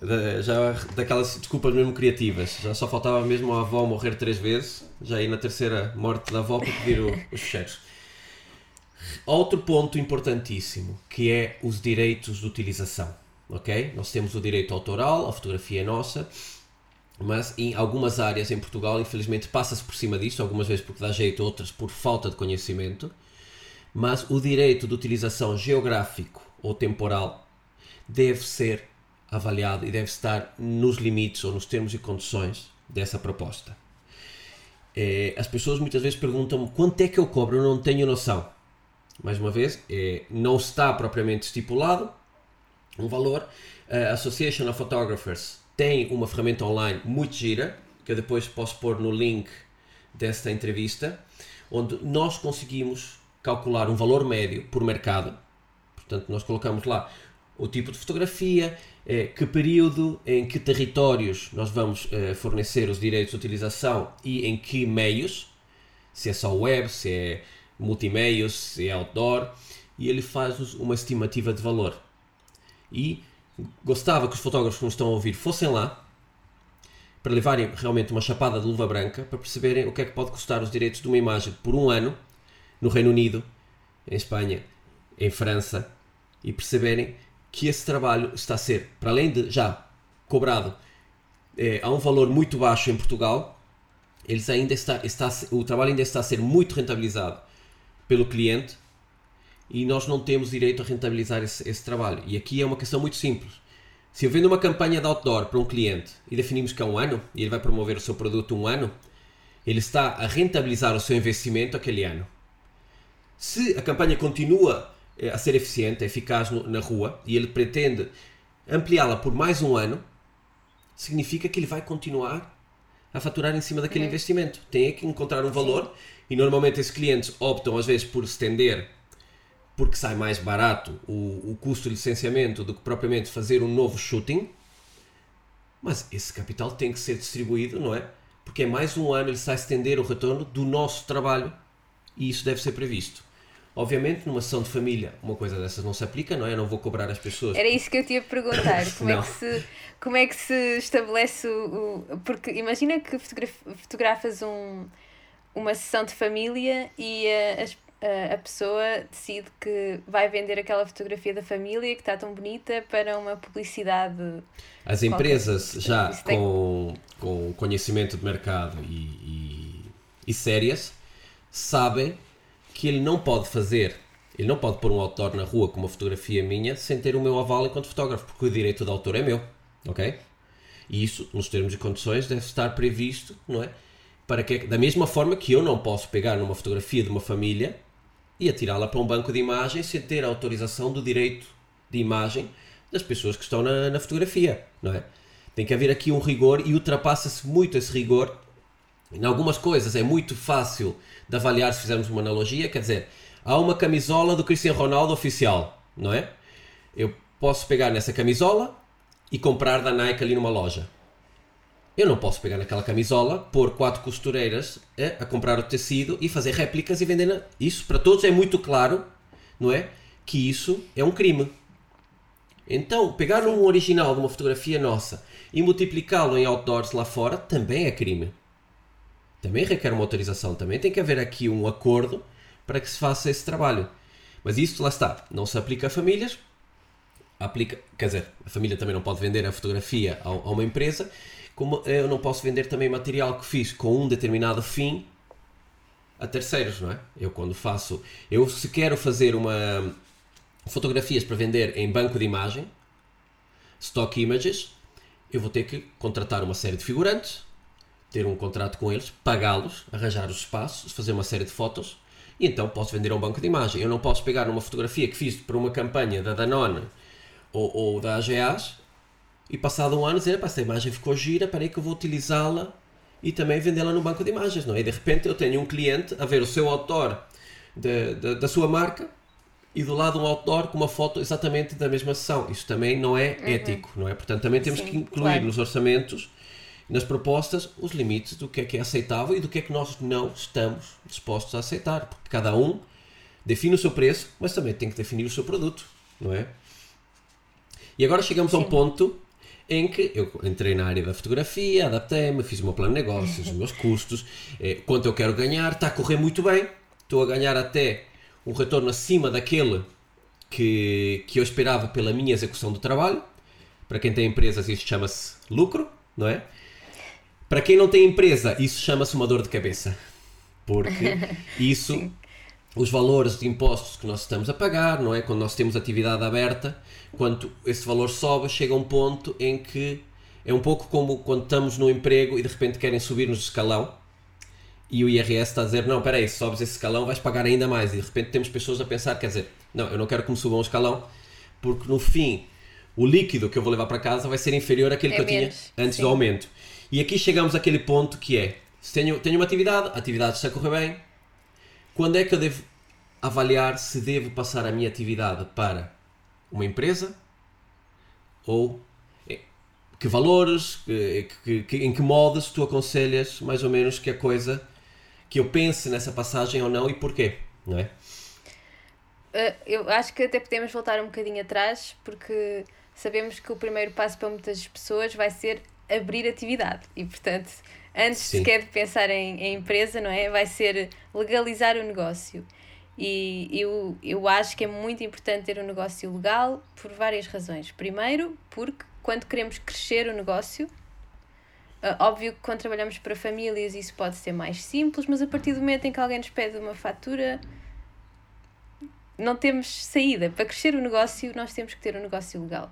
Da, já daquelas desculpas mesmo criativas. Já só faltava mesmo a avó morrer três vezes, já ir na terceira morte da avó para pedir o, os fecheiros. Outro ponto importantíssimo, que é os direitos de utilização, ok? Nós temos o direito autoral, a fotografia é nossa, mas em algumas áreas em Portugal, infelizmente, passa-se por cima disso, algumas vezes porque dá jeito, outras por falta de conhecimento. Mas o direito de utilização geográfico ou temporal deve ser avaliado e deve estar nos limites ou nos termos e condições dessa proposta. É, as pessoas muitas vezes perguntam quanto é que eu cobro, eu não tenho noção. Mais uma vez, é, não está propriamente estipulado um valor. A Association of Photographers tem uma ferramenta online muito gira, que eu depois posso pôr no link desta entrevista, onde nós conseguimos calcular um valor médio por mercado. Portanto, nós colocamos lá o tipo de fotografia, eh, que período, em que territórios nós vamos eh, fornecer os direitos de utilização e em que meios, se é só web, se é multimeios, se é outdoor, e ele faz uma estimativa de valor. E gostava que os fotógrafos que nos estão a ouvir fossem lá para levarem realmente uma chapada de luva branca para perceberem o que é que pode custar os direitos de uma imagem por um ano no Reino Unido, em Espanha, em França e perceberem que esse trabalho está a ser, para além de já cobrado é, a um valor muito baixo em Portugal, eles ainda está, está, o trabalho ainda está a ser muito rentabilizado pelo cliente e nós não temos direito a rentabilizar esse, esse, trabalho. E aqui é uma questão muito simples. Se eu vendo uma campanha de outdoor para um cliente e definimos que é um ano, e ele vai promover o seu produto um ano, ele está a rentabilizar o seu investimento aquele ano. Se a campanha continua a ser eficiente, eficaz no, na rua, e ele pretende ampliá-la por mais um ano, significa que ele vai continuar a faturar em cima daquele uhum. investimento. Tem que encontrar um valor, Sim. e normalmente esses clientes optam às vezes por estender porque sai mais barato o, o custo de licenciamento do que propriamente fazer um novo shooting. Mas esse capital tem que ser distribuído, não é? Porque é mais um ano ele está a estender o retorno do nosso trabalho e isso deve ser previsto. Obviamente, numa sessão de família, uma coisa dessas não se aplica, não é? Eu não vou cobrar as pessoas. Era isso que eu te ia perguntar. [laughs] Como, é, que se, como é que se estabelece o. o porque imagina que fotografas um, uma sessão de família e uh, as, a pessoa decide que vai vender aquela fotografia da família que está tão bonita para uma publicidade. As empresas já com, com conhecimento de mercado e, e, e, sérias sabem que ele não pode fazer, ele não pode pôr um autor na rua com uma fotografia minha sem ter o meu aval enquanto fotógrafo, porque o direito de autor é meu, ok? E isso, nos termos e condições, deve estar previsto, não é? Para que, da mesma forma que eu não posso pegar numa fotografia de uma família e atirá-la para um banco de imagens sem ter a autorização do direito de imagem das pessoas que estão na, na fotografia, não é? Tem que haver aqui um rigor e ultrapassa-se muito esse rigor. Em algumas coisas é muito fácil de avaliar se fizermos uma analogia, quer dizer, há uma camisola do Cristiano Ronaldo oficial, não é? Eu posso pegar nessa camisola e comprar da Nike ali numa loja. Eu não posso pegar naquela camisola, pôr quatro costureiras é, a comprar o tecido e fazer réplicas e vender. Isso para todos é muito claro, não é? Que isso é um crime. Então, pegar um original de uma fotografia nossa e multiplicá-lo em outdoors lá fora também é crime. Também requer uma autorização. Também tem que haver aqui um acordo para que se faça esse trabalho. Mas isso lá está. Não se aplica a famílias. Aplica, quer dizer, a família também não pode vender a fotografia a, a uma empresa como eu não posso vender também material que fiz com um determinado fim a terceiros, não é? Eu quando faço, eu se quero fazer uma fotografias para vender em banco de imagem, stock images, eu vou ter que contratar uma série de figurantes, ter um contrato com eles, pagá-los, arranjar os espaços, fazer uma série de fotos e então posso vender a um banco de imagem. Eu não posso pegar uma fotografia que fiz para uma campanha da Danone ou, ou da AGAs e passado um ano dizer, essa imagem ficou gira, para que eu vou utilizá-la e também vendê-la no banco de imagens, não é? E de repente eu tenho um cliente a ver o seu outdoor de, de, da sua marca e do lado um outdoor com uma foto exatamente da mesma sessão. Isso também não é uhum. ético, não é? Portanto, também temos Sim, que incluir claro. nos orçamentos, nas propostas, os limites do que é que é aceitável e do que é que nós não estamos dispostos a aceitar. Porque cada um define o seu preço, mas também tem que definir o seu produto, não é? E agora chegamos Sim. a um ponto em que eu entrei na área da fotografia, adaptei-me, fiz o meu plano de negócios, os meus custos, eh, quanto eu quero ganhar, está a correr muito bem, estou a ganhar até um retorno acima daquele que, que eu esperava pela minha execução do trabalho. Para quem tem empresas, isso chama-se lucro, não é? Para quem não tem empresa, isso chama-se uma dor de cabeça. Porque [laughs] isso, os valores de impostos que nós estamos a pagar, não é? Quando nós temos atividade aberta, quando esse valor sobe, chega a um ponto em que é um pouco como quando estamos no emprego e de repente querem subir-nos de escalão e o IRS está a dizer, não, espera aí, se sobes esse escalão vais pagar ainda mais. E de repente temos pessoas a pensar, quer dizer, não, eu não quero que me subam um escalão, porque no fim o líquido que eu vou levar para casa vai ser inferior àquele é que eu tinha antes sim. do aumento. E aqui chegamos àquele ponto que é, se tenho, tenho uma atividade, a atividade está a correr bem, quando é que eu devo avaliar se devo passar a minha atividade para uma empresa ou eh, que valores, que, que, que, em que modos tu aconselhas mais ou menos que a coisa que eu pense nessa passagem ou não e porquê, não é? Uh, eu acho que até podemos voltar um bocadinho atrás, porque sabemos que o primeiro passo para muitas pessoas vai ser abrir atividade e, portanto, antes Sim. sequer de pensar em, em empresa, não é? Vai ser legalizar o negócio. E eu, eu acho que é muito importante ter um negócio legal por várias razões. Primeiro, porque quando queremos crescer o negócio, Uh, óbvio que quando trabalhamos para famílias isso pode ser mais simples, mas a partir do momento em que alguém nos pede uma fatura, não temos saída. Para crescer o negócio, nós temos que ter um negócio legal.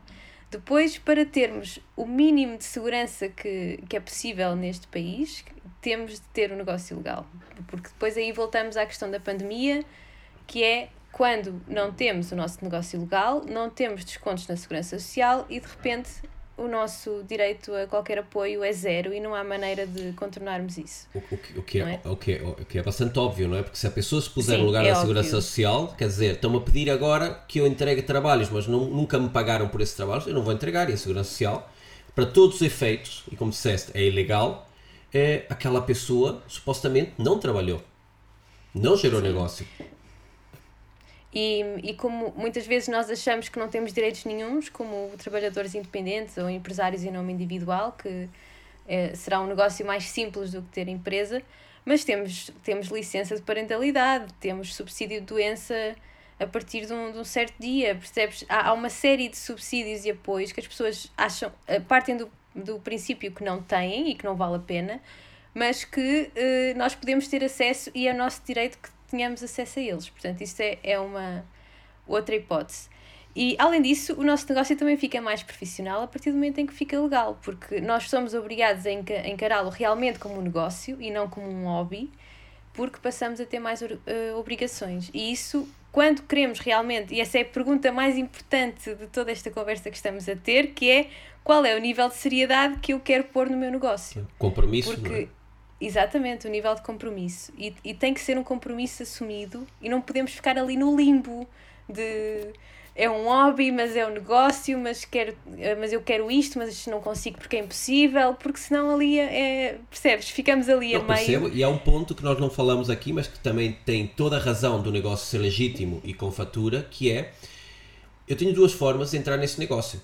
Depois, para termos o mínimo de segurança que, que é possível neste país, temos de ter um negócio legal. Porque depois aí voltamos à questão da pandemia, que é quando não temos o nosso negócio legal, não temos descontos na segurança social e de repente o nosso direito a qualquer apoio é zero e não há maneira de contornarmos isso. O, o, o, que, é, é? O, que, é, o que é bastante óbvio, não é? Porque se a pessoa se puser Sim, no lugar é da óbvio. Segurança Social, quer dizer, estão-me a pedir agora que eu entregue trabalhos, mas não, nunca me pagaram por esses trabalhos, eu não vou entregar. E a Segurança Social, para todos os efeitos, e como disseste, é ilegal, é aquela pessoa supostamente não trabalhou, não gerou Sim. negócio. E, e como muitas vezes nós achamos que não temos direitos nenhums, como trabalhadores independentes ou empresários em nome individual, que é, será um negócio mais simples do que ter empresa, mas temos, temos licença de parentalidade, temos subsídio de doença a partir de um, de um certo dia, percebes? Há, há uma série de subsídios e apoios que as pessoas acham, eh, partem do, do princípio que não têm e que não vale a pena, mas que uh, nós podemos ter acesso e é nosso direito que tenhamos acesso a eles. Portanto, isso é, é uma outra hipótese. E, além disso, o nosso negócio também fica mais profissional a partir do momento em que fica legal, porque nós somos obrigados a encará-lo realmente como um negócio e não como um hobby, porque passamos a ter mais uh, obrigações. E isso, quando queremos realmente, e essa é a pergunta mais importante de toda esta conversa que estamos a ter, que é qual é o nível de seriedade que eu quero pôr no meu negócio? Compromisso, porque, é? Exatamente, o nível de compromisso. E, e tem que ser um compromisso assumido e não podemos ficar ali no limbo de é um hobby, mas é um negócio, mas, quero, mas eu quero isto, mas não consigo porque é impossível, porque senão ali é, é percebes, ficamos ali não, a meio. Percebo, e há um ponto que nós não falamos aqui, mas que também tem toda a razão do negócio ser legítimo e com fatura, que é eu tenho duas formas de entrar nesse negócio.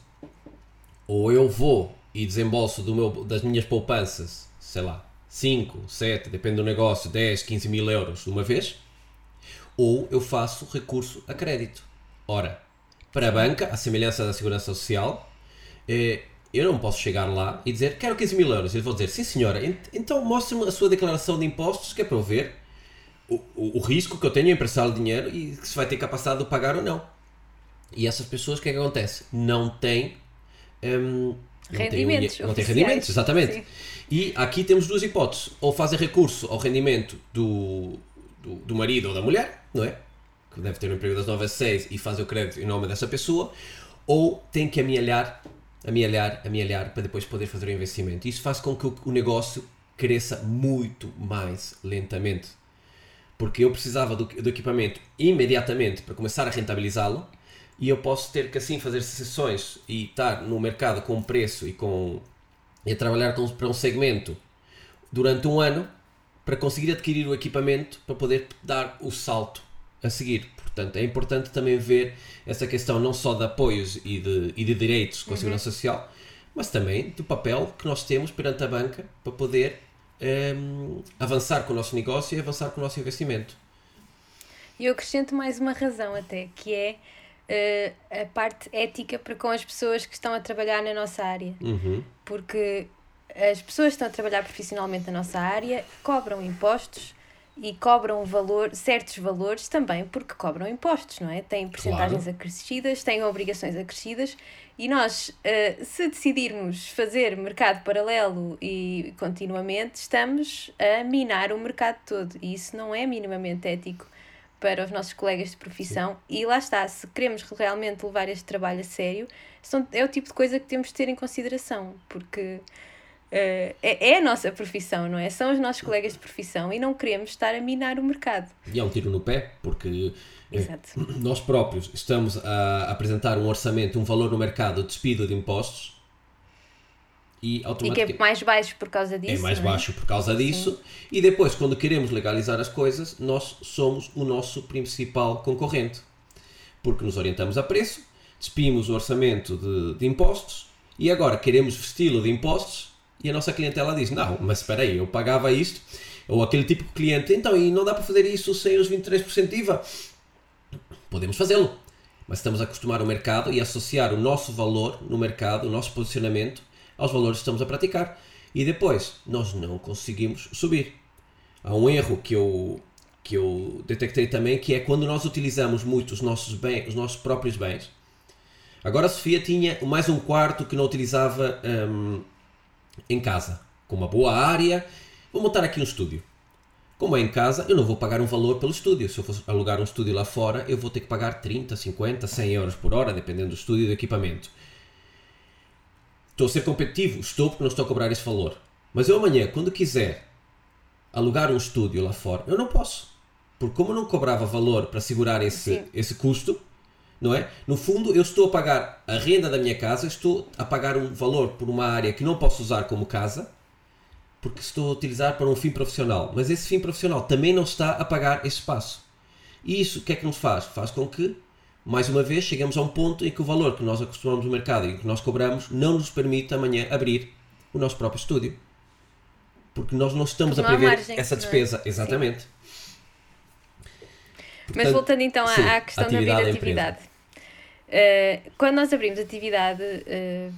Ou eu vou e desembolso do meu, das minhas poupanças, sei lá, 5, 7, depende do negócio, 10, 15 mil euros de uma vez, ou eu faço recurso a crédito. Ora, para a banca, a semelhança da Segurança Social, eh, eu não posso chegar lá e dizer quero 15 mil euros. Eles vão dizer sim senhora, então mostre-me a sua declaração de impostos que é para eu ver o, o, o risco que eu tenho é emprestar o dinheiro e se vai ter capacidade de pagar ou não. E essas pessoas, o que é que acontece? Não têm. Um, rendimentos. Não têm, rendimentos, exatamente. Sim. E aqui temos duas hipóteses. Ou fazem recurso ao rendimento do, do, do marido ou da mulher, não é? Que deve ter um emprego das 9 às 6 e faz o crédito em nome dessa pessoa. Ou tem que amealhar, amealhar, amealhar para depois poder fazer o investimento. Isso faz com que o, o negócio cresça muito mais lentamente. Porque eu precisava do, do equipamento imediatamente para começar a rentabilizá-lo e eu posso ter que assim fazer sessões e estar no mercado com preço e com e a trabalhar com, para um segmento durante um ano para conseguir adquirir o equipamento para poder dar o salto a seguir. Portanto, é importante também ver essa questão não só de apoios e de, e de direitos com a uhum. Segurança Social, mas também do papel que nós temos perante a banca para poder um, avançar com o nosso negócio e avançar com o nosso investimento. E eu acrescento mais uma razão até, que é uh, a parte ética para com as pessoas que estão a trabalhar na nossa área. Uhum. Porque as pessoas que estão a trabalhar profissionalmente na nossa área cobram impostos e cobram valor, certos valores também porque cobram impostos, não é? Têm percentagens claro. acrescidas, têm obrigações acrescidas e nós, uh, se decidirmos fazer mercado paralelo e continuamente, estamos a minar o mercado todo e isso não é minimamente ético para os nossos colegas de profissão. Sim. E lá está, se queremos realmente levar este trabalho a sério, são, é o tipo de coisa que temos de ter em consideração, porque uh, é, é a nossa profissão, não é? São os nossos colegas de profissão e não queremos estar a minar o mercado. E é um tiro no pé, porque eh, Exato. nós próprios estamos a apresentar um orçamento, um valor no mercado despido de impostos e automaticamente. E que é mais baixo por causa disso. É mais é? baixo por causa disso. Sim. E depois, quando queremos legalizar as coisas, nós somos o nosso principal concorrente. Porque nos orientamos a preço, despimos o orçamento de, de impostos e agora queremos vesti-lo de impostos e a nossa clientela diz: Não, mas espera aí, eu pagava isto. Ou aquele tipo de cliente, então, e não dá para fazer isso sem os 23% de IVA? Podemos fazê-lo. Mas estamos a acostumar o mercado e associar o nosso valor no mercado, o nosso posicionamento, aos valores que estamos a praticar. E depois, nós não conseguimos subir. Há um erro que eu, que eu detectei também, que é quando nós utilizamos muito os nossos, bens, os nossos próprios bens. Agora a Sofia tinha mais um quarto que não utilizava hum, em casa, com uma boa área. Vou montar aqui um estúdio. Como é em casa, eu não vou pagar um valor pelo estúdio. Se eu for alugar um estúdio lá fora, eu vou ter que pagar 30, 50, 100 euros por hora, dependendo do estúdio e do equipamento. Estou a ser competitivo? Estou porque não estou a cobrar esse valor. Mas eu amanhã, quando quiser alugar um estúdio lá fora, eu não posso. Porque como eu não cobrava valor para segurar esse, esse custo, não é? No fundo, eu estou a pagar a renda da minha casa, estou a pagar um valor por uma área que não posso usar como casa, porque estou a utilizar para um fim profissional. Mas esse fim profissional também não está a pagar esse espaço. E isso o que é que nos faz? Faz com que mais uma vez, chegamos a um ponto em que o valor que nós acostumamos no mercado e que nós cobramos não nos permite amanhã abrir o nosso próprio estúdio. Porque nós não estamos a prever margem, essa despesa. É? Exatamente. Portanto, Mas voltando então sim, à questão da atividade. Uh, quando nós abrimos atividade uh,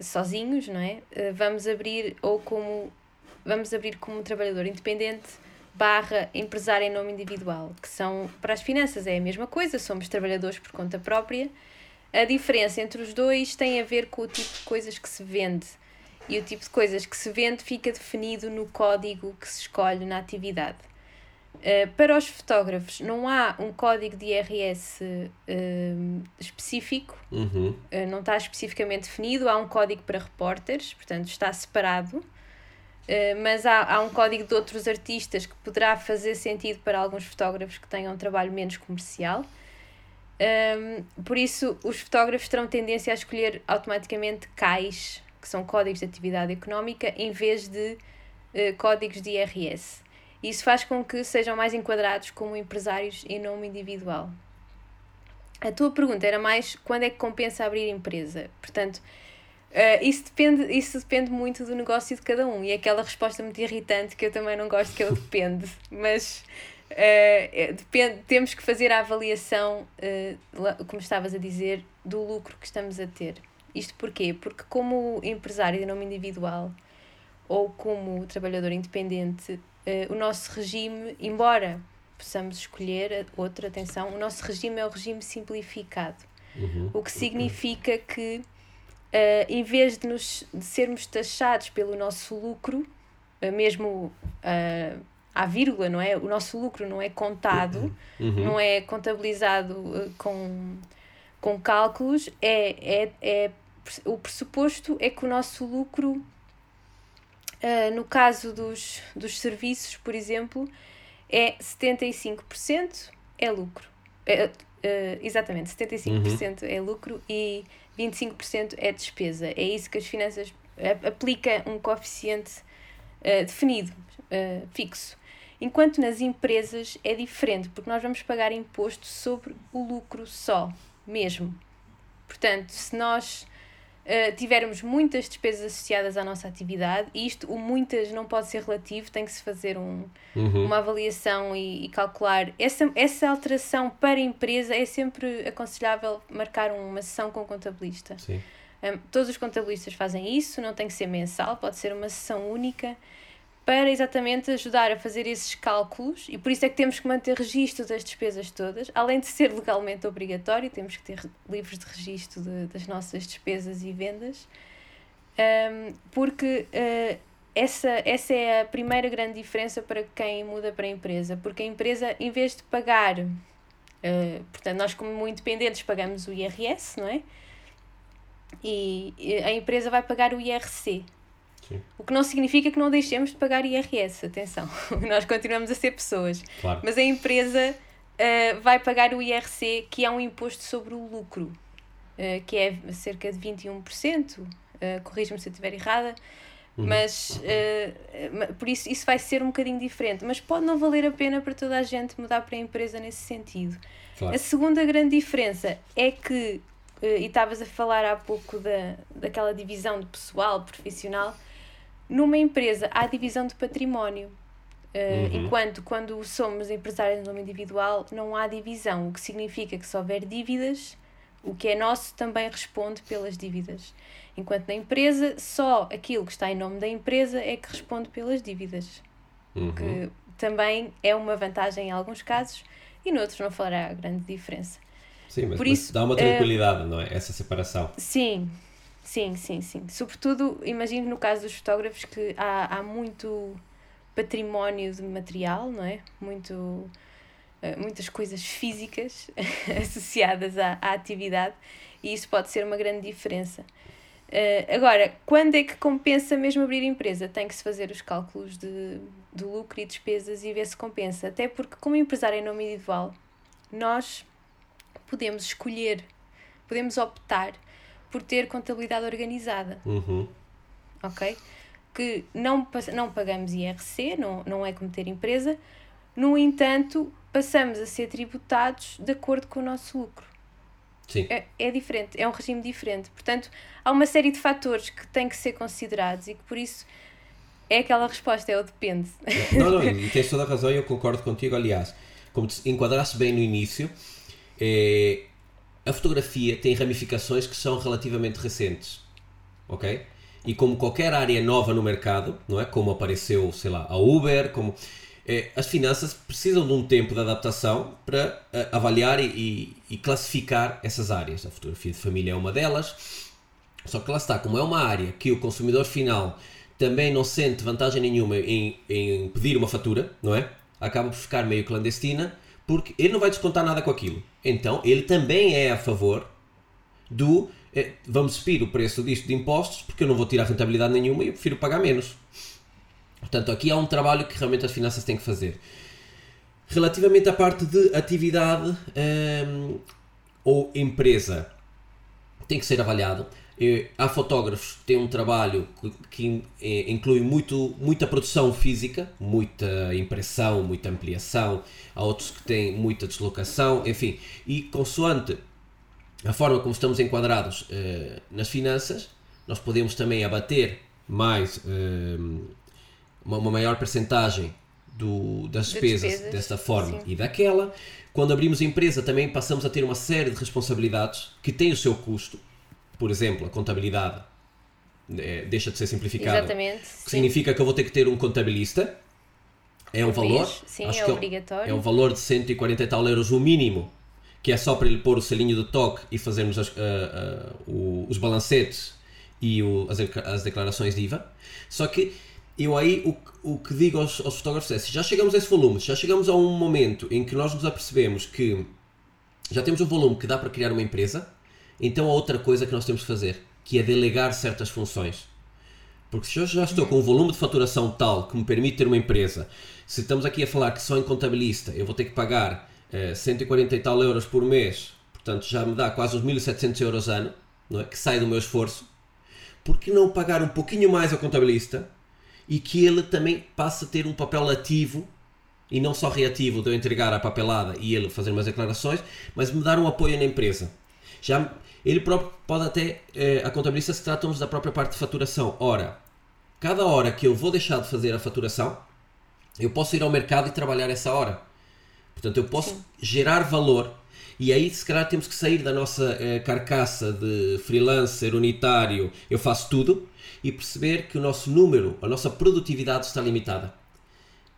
sozinhos, não é? Uh, vamos abrir ou como vamos abrir como trabalhador independente barra empresário em nome individual, que são, para as finanças é a mesma coisa, somos trabalhadores por conta própria. A diferença entre os dois tem a ver com o tipo de coisas que se vende. E o tipo de coisas que se vende fica definido no código que se escolhe na atividade. Uh, para os fotógrafos, não há um código de IRS uh, eh, específico, uhum. uh, não está especificamente definido. Há um código para repórteres, portanto, está separado. Eh, mas há, há um código de outros artistas que poderá fazer sentido para alguns fotógrafos que tenham um trabalho menos comercial. Um, ehm, por isso, os fotógrafos terão tendência a escolher automaticamente CAIs, que são códigos de atividade económica, em vez de uh, códigos de IRS. Isso faz com que sejam mais enquadrados como empresários em nome individual. A tua pergunta era mais quando é que compensa abrir empresa. Portanto, Uh, isso, depende, isso depende muito do negócio de cada um e aquela resposta muito irritante que eu também não gosto que é o [laughs] depende, mas uh, depende, temos que fazer a avaliação, uh, como estavas a dizer, do lucro que estamos a ter. Isto porquê? Porque como empresário de nome individual ou como trabalhador independente, o nosso regime, embora possamos escolher outra, atenção, o nosso regime é o regime simplificado. Uhum. O que significa que, uh, em vez de, nos, de sermos taxados pelo nosso lucro, uh, mesmo uh, à vírgula, não é? O nosso lucro não é contado, uhum. não é contabilizado uh, com, com cálculos, é, é, é, o pressuposto é que o nosso lucro, no caso dos, dos serviços, por exemplo, é 75% é lucro. É, exatamente, 75% uhum. é lucro e 25% é despesa. É isso que as finanças aplica um coeficiente uh, definido, uh, fixo. Enquanto nas empresas é diferente, porque nós vamos pagar imposto sobre o lucro só, mesmo. Portanto, se nós uh, tivermos muitas despesas associadas à nossa atividade, e isto, o muitas não pode ser relativo, tem que se fazer um, uhum. uma avaliação e, e, calcular. Essa, essa alteração para a empresa é sempre aconselhável marcar uma sessão com o contabilista. Sim. Um, todos os contabilistas fazem isso, não tem que ser mensal, pode ser uma sessão única para exatamente ajudar a fazer esses cálculos e por isso é que temos que manter registro das despesas todas, além de ser legalmente obrigatório, temos que ter livros de registro de, das nossas despesas e vendas, um, porque uh, essa, essa é a primeira grande diferença para quem muda para a empresa, porque a empresa, em vez de pagar, uh, portanto, nós como independentes pagamos o IRS, não é? E a empresa vai pagar o IRC, Sim. O que não significa que não deixemos de pagar IRS, atenção. [laughs] Nós continuamos a ser pessoas. Claro. Mas a empresa uh, vai pagar o IRC, que é um imposto sobre o lucro, uh, que é cerca de 21%. Uh, Corrija-me se eu estiver errada. Uhum. Mas uh, por isso isso vai ser um bocadinho diferente. Mas pode não valer a pena para toda a gente mudar para a empresa nesse sentido. Claro. A segunda grande diferença é que, e estavas a falar há pouco da, daquela divisão de pessoal, profissional, numa empresa há divisão de património. Uh, uhum. Enquanto quando somos empresários no nome individual não há divisão, o que significa que se houver dívidas, o que é nosso também responde pelas dívidas. Enquanto na empresa, só aquilo que está em nome da empresa é que responde pelas dívidas. Uhum. Que também é uma vantagem em alguns casos e noutros não fará grande diferença. Sim, mas, Por mas isso, dá uma tranquilidade, uh, não é? Essa separação. Sim, Sim, sim, sim. Sobretudo, imagino no caso dos fotógrafos que há, há muito património de material, não é? Muito, uh, muitas coisas físicas [laughs] associadas à, à atividade e isso pode ser uma grande diferença. Uh, agora, quando é que compensa mesmo abrir empresa? Tem que se fazer os cálculos de, de lucro e despesas e ver se compensa. Até porque, como empresário em nome individual, nós podemos escolher, podemos optar por ter contabilidade organizada. Uhum. Ok? Que não, não pagamos IRC, não, não é como ter empresa, no entanto, passamos a ser tributados de acordo com o nosso lucro. Sim. É, é diferente, é um regime diferente. Portanto, há uma série de fatores que têm que ser considerados e que por isso é aquela resposta, é o depende. Não, não, [laughs] e tens toda a razão e eu concordo contigo. Aliás, como te enquadraste bem no início, é, a fotografia tem ramificações que são relativamente recentes, ok? E como qualquer área nova no mercado, não é? Como apareceu, sei lá, a Uber, como é, as finanças precisam de um tempo de adaptação para uh, avaliar e, e, e, classificar essas áreas. A fotografia de família é uma delas. Só que lá está, como é uma área que o consumidor final também não sente vantagem nenhuma em, em pedir uma fatura, não é? Acaba por ficar meio clandestina porque ele não vai descontar nada com aquilo. Então ele também é a favor do é, vamos subir o preço disto de impostos porque eu não vou tirar rentabilidade nenhuma e eu prefiro pagar menos. Portanto, aqui há um trabalho que realmente as finanças têm que fazer. Relativamente à parte de atividade hum, ou empresa, tem que ser avaliado. Há fotógrafos que têm um trabalho que eh, inclui muito, muita produção física, muita impressão, muita ampliação. Há outros que têm muita deslocação, enfim. E consoante a forma como estamos enquadrados eh, nas finanças, nós podemos também abater mais eh, uma, uma, maior percentagem do, das despesas, despesas desta forma sim. e daquela. Quando abrimos empresa, também passamos a ter uma série de responsabilidades que têm o seu custo por exemplo, a contabilidade é, deixa de ser simplificada. Exatamente. Que significa que eu vou ter que ter um contabilista É um valor. Sim, acho é que obrigatório. É um valor de 140 e tal euros o mínimo, que é só para ele pôr o selinho do toque e fazermos as, ah, o- os balancetes e o- as, as declarações de IVA. Só que eu aí o, que- o que digo aos, aos fotógrafos é, se já chegamos a esse volume, se já chegamos a um momento em que nós nos apercebemos que já temos um volume que dá para criar uma empresa, então há outra coisa que nós temos que fazer, que é delegar certas funções. Porque se eu já estou com um volume de faturação tal que me permite ter uma empresa, se estamos aqui a falar que só em contabilista eu vou ter que pagar eh, 140 e tal euros por mês, portanto já me dá quase uns 1700 euros ano, não é? que sai do meu esforço, por que não pagar um pouquinho mais ao contabilista e que ele também passe a ter um papel ativo e não só reativo de eu entregar a papelada e ele fazer umas declarações, mas me dar um apoio na empresa. Já ele próprio pode até, eh, a contabilista se tratamos da própria parte de faturação. Ora, cada hora que eu vou deixar de fazer a faturação, eu posso ir ao mercado e trabalhar essa hora. Portanto, eu posso gerar valor e aí se calhar temos que sair da nossa eh, carcaça de freelancer, unitário, eu faço tudo e perceber que o nosso número, a nossa produtividade está limitada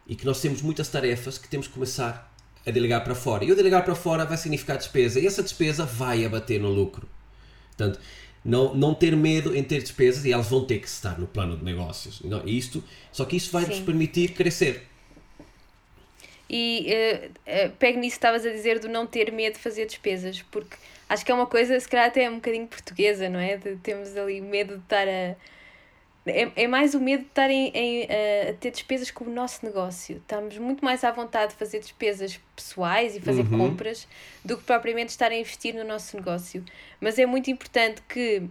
e que nós temos muitas tarefas que temos que começar a delegar para fora. E o delegar para fora vai significar despesa e essa despesa vai abater no lucro. Portanto, não, não ter medo em ter despesas e elas vão ter que estar no plano de negócios. Não, isto, só que isso vai nos permitir crescer. E eh, eh, pego nisso que estavas a dizer do não ter medo de fazer despesas, porque acho que é uma coisa, se calhar até um bocadinho portuguesa, não é? De, temos ali medo de estar a. É, é mais o medo de estar em, eh, a ter despesas com o nosso negócio. Estamos muito mais à vontade de fazer despesas pessoais e fazer Uhum. compras do que propriamente estar a investir no nosso negócio. Mas é muito importante que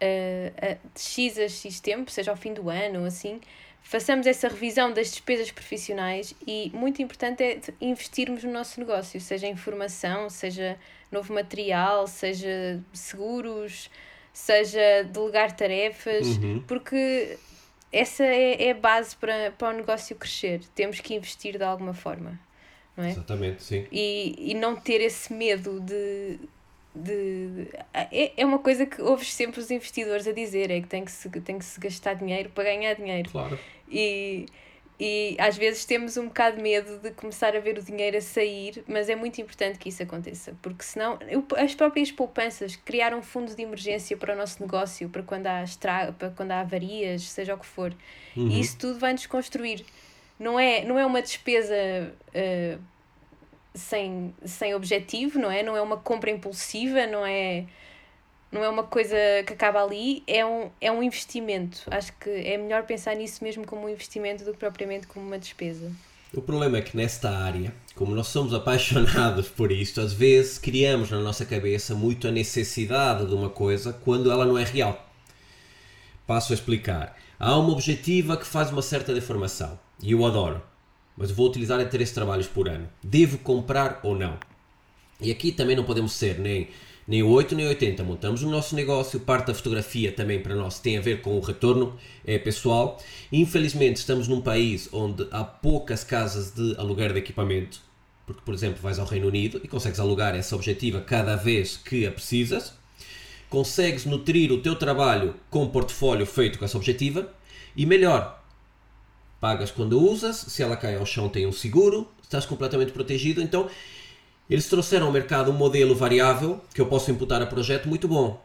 eh, a- de X a X tempo, seja ao fim do ano ou assim, façamos essa revisão das despesas profissionais e muito importante é investirmos no nosso negócio, seja em formação, seja novo material, seja seguros, seja delegar tarefas, Uhum. porque essa é, é a base para, para o negócio crescer. Temos que investir de alguma forma, não é? Exatamente, sim. e, e não ter esse medo de. de é, é uma coisa que ouves sempre os investidores a dizer: é que tem que, se, tem que se gastar dinheiro para ganhar dinheiro. Claro. E, e às vezes temos um bocado de medo de começar a ver o dinheiro a sair, mas é muito importante que isso aconteça, porque senão as próprias poupanças, criar um fundo de emergência para o nosso negócio, para quando há, estra para quando há avarias, seja o que for, Uhum. e isso tudo vai-nos construir. Não é, não é uma despesa eh, sem, sem objetivo, não é? Não é uma compra impulsiva, não é, não é uma coisa que acaba ali, é um, é um investimento. Acho que é melhor pensar nisso mesmo como um investimento do que propriamente como uma despesa. O problema é que nesta área, como nós somos apaixonados por isto, às vezes criamos na nossa cabeça muito a necessidade de uma coisa quando ela não é real. Passo a explicar. Há uma objetiva que faz uma certa deformação e eu adoro, mas vou utilizar em três trabalhos por ano. Devo comprar ou não? E aqui também não podemos ser nem, nem 8 nem 80. Montamos o nosso negócio, parte da fotografia também para nós tem a ver com o retorno é, pessoal. Infelizmente estamos num país onde há poucas casas de aluguer de equipamento, porque por exemplo vais ao Reino Unido e consegues alugar essa objetiva cada vez que a precisas. Consegues nutrir o teu trabalho com um portfólio feito com essa objetiva e melhor, pagas quando usas, se ela cai ao chão tem um seguro, estás completamente protegido, então eles trouxeram ao mercado um modelo variável que eu posso imputar a projeto muito bom.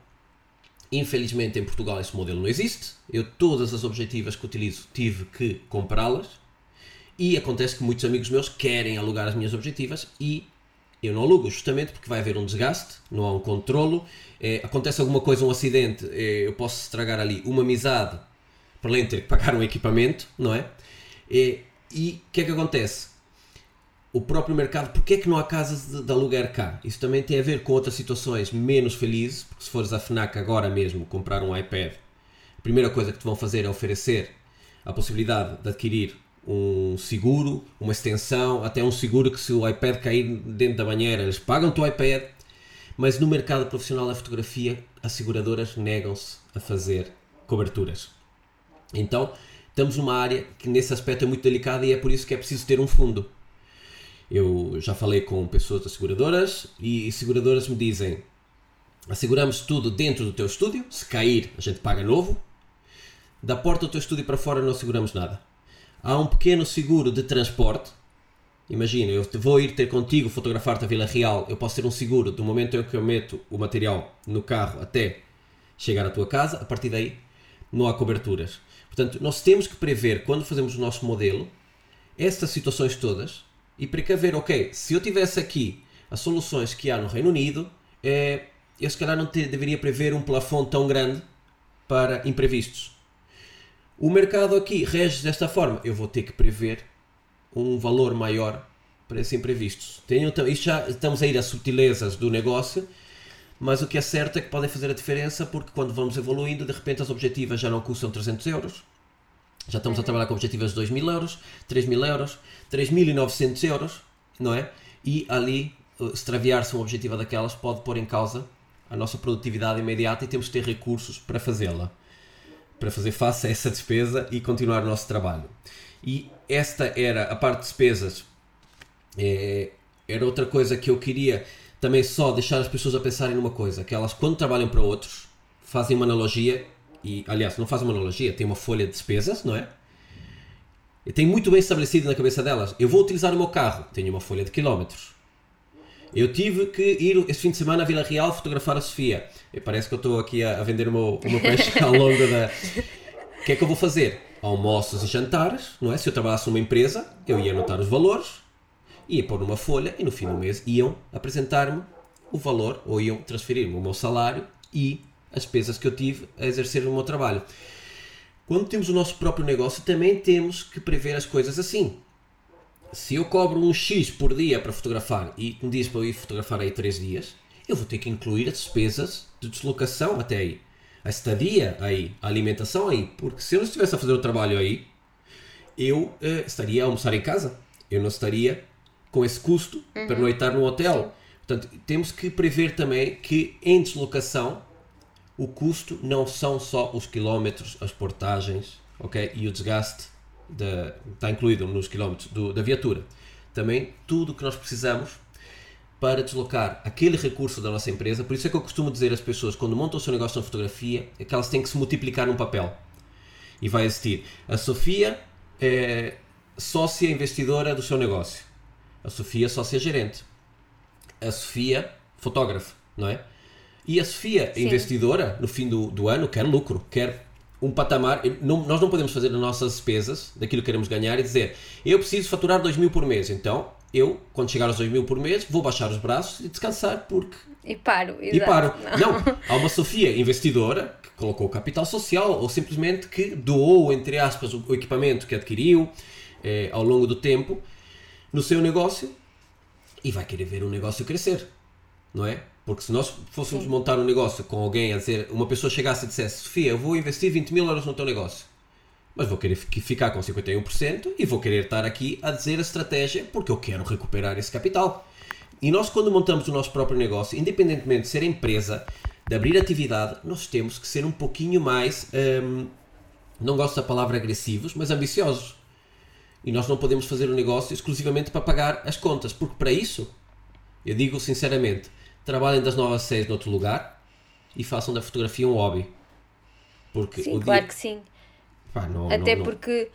Infelizmente em Portugal esse modelo não existe. Eu todas as objetivas que utilizo tive que comprá-las. E acontece que muitos amigos meus querem alugar as minhas objetivas e eu não alugo, justamente porque vai haver um desgaste, não há um controlo. eh, acontece alguma coisa, um acidente, eh, eu posso estragar ali uma amizade para além de ter que pagar um equipamento, não é? Eh, e o que é que acontece? O próprio mercado, porque é que não há casas de, de aluguer cá? Isso também tem a ver com outras situações menos felizes, porque se fores à FNAC agora mesmo comprar um iPad, a primeira coisa que te vão fazer é oferecer a possibilidade de adquirir um seguro, uma extensão, até um seguro que se o iPad cair dentro da banheira, eles pagam-te o iPad, mas no mercado profissional da fotografia, as seguradoras negam-se a fazer coberturas. Então, estamos numa área que nesse aspecto é muito delicada e é por isso que é preciso ter um fundo. Eu já falei com pessoas das seguradoras e seguradoras me dizem: asseguramos tudo dentro do teu estúdio, se cair a gente paga novo, da porta do teu estúdio para fora não seguramos nada. há um pequeno seguro de transporte. Imagina, eu vou ir ter contigo fotografar-te a Vila Real, eu posso ter um seguro do momento em que eu meto o material no carro até chegar à tua casa, a partir daí não há coberturas. Portanto, nós temos que prever, quando fazemos o nosso modelo, estas situações todas e precaver, ok, se eu tivesse aqui as soluções que há no Reino Unido, é, eu se calhar não te, deveria prever um plafond tão grande para imprevistos. O mercado aqui rege desta forma, eu vou ter que prever um valor maior para esses imprevistos. Tenho, isto já estamos a ir às do negócio, mas o que é certo é que podem fazer a diferença porque quando vamos evoluindo, de repente as objetivas já não custam 300 euros, já estamos a trabalhar com objetivas de 2 mil euros, 3 mil euros, 3.900 euros, não é? E ali extraviar-se um objetivo daquelas pode pôr em causa a nossa produtividade imediata e temos que ter recursos para fazê-la, para fazer face a essa despesa e continuar o nosso trabalho. E esta era a parte de despesas, é, era outra coisa que eu queria também só deixar as pessoas a pensarem numa coisa, que elas quando trabalham para outros fazem uma analogia e aliás não fazem uma analogia, têm uma folha de despesas, não é? E tem muito bem estabelecido na cabeça delas. Eu vou utilizar o meu carro, tenho uma folha de quilómetros eu tive que ir este fim de semana à Vila Real fotografar a Sofia. E parece que eu estou aqui a, a, vender o meu, o meu peixe [laughs] ao longo da. O que é que eu vou fazer? Almoços e jantares, não é? Se eu trabalhasse numa empresa, eu ia anotar os valores, ia pôr numa folha e no fim do mês iam apresentar-me o valor ou iam transferir-me o meu salário e as despesas que eu tive a exercer no meu trabalho. Quando temos o nosso próprio negócio, também temos que prever as coisas assim se eu cobro um X por dia para fotografar e me diz para eu ir fotografar aí 3 dias, eu vou ter que incluir as despesas de deslocação até aí. A estadia aí, a alimentação aí. Porque se eu não estivesse a fazer o trabalho aí, eu uh, estaria a almoçar em casa. Eu não estaria com esse custo uhum. para noitar no hotel. Portanto, temos que prever também que em deslocação o custo não são só os quilómetros, as portagens ok e o desgaste está incluído nos quilómetros do, da viatura. Também tudo o que nós precisamos para deslocar aquele recurso da nossa empresa. Por isso é que eu costumo dizer às pessoas, quando montam o seu negócio na fotografia, é que elas têm que se multiplicar num papel. E vai existir a Sofia, é, sócia investidora do seu negócio. A Sofia, sócia gerente. A Sofia, fotógrafa, não é? E a Sofia, Sim. investidora, no fim do, do ano, quer lucro, quer um patamar. Não, nós não podemos fazer as nossas despesas daquilo que queremos ganhar e dizer eu preciso faturar 2 mil por mês. Então eu, quando chegar aos 2 mil por mês, vou baixar os braços e descansar porque. E paro. Exato. E paro. Não. [laughs] não. Há uma Sofia investidora que colocou capital social ou simplesmente que doou, entre aspas, o equipamento que adquiriu eh, ao longo do tempo no seu negócio e vai querer ver o negócio crescer. Não é? Porque se nós fôssemos Sim. montar um negócio com alguém a dizer, uma pessoa chegasse e dissesse, Sofia, eu vou investir 20 mil euros no teu negócio, mas vou querer ficar com 51% e vou querer estar aqui a dizer a estratégia porque eu quero recuperar esse capital. E nós, quando montamos o nosso próprio negócio, independentemente de ser empresa, de abrir atividade, nós temos que ser um pouquinho mais, hum, não gosto da palavra agressivos, mas ambiciosos. E nós não podemos fazer o um negócio exclusivamente para pagar as contas, porque para isso, eu digo sinceramente, trabalhem das novas séries noutro lugar e façam da fotografia um hobby. Porque sim, claro dia... que sim. Pá, não, Até não, porque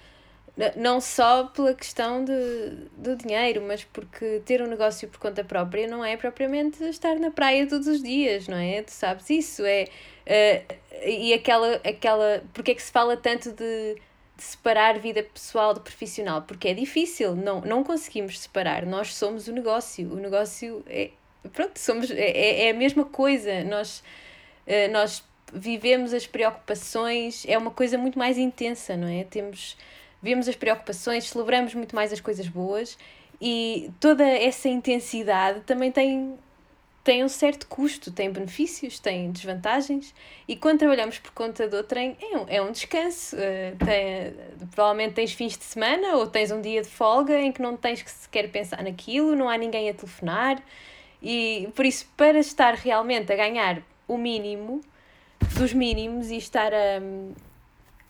não só pela questão de, do dinheiro, mas porque ter um negócio por conta própria não é propriamente estar na praia todos os dias, não é? Tu sabes isso, é. Uh, e aquela, aquela. Porque é que se fala tanto de, de separar vida pessoal do profissional? Porque é difícil, não, não conseguimos separar. Nós somos o negócio. O negócio é, pronto, somos, é, é, é a mesma coisa. Nós, uh, nós vivemos as preocupações, é uma coisa muito mais intensa, não é? Temos, vemos as preocupações, celebramos muito mais as coisas boas e toda essa intensidade também tem, tem um certo custo, tem benefícios, tem desvantagens e quando trabalhamos por conta do trem é um, é um descanso. Uh, tem, provavelmente tens fins de semana ou tens um dia de folga em que não tens que sequer pensar naquilo, não há ninguém a telefonar. E por isso, para estar realmente a ganhar o mínimo dos mínimos e estar a,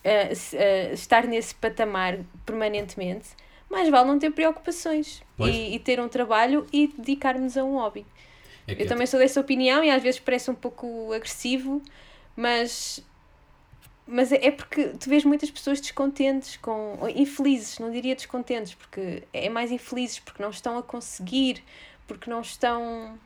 a, a estar nesse patamar permanentemente, mais vale não ter preocupações e, e, ter um trabalho e dedicarmos a um hobby. É eu é também sou dessa opinião e às vezes parece um pouco agressivo, mas mas é porque tu vês muitas pessoas descontentes, com, infelizes, não diria descontentes, porque é mais infelizes porque não estão a conseguir, porque não estão.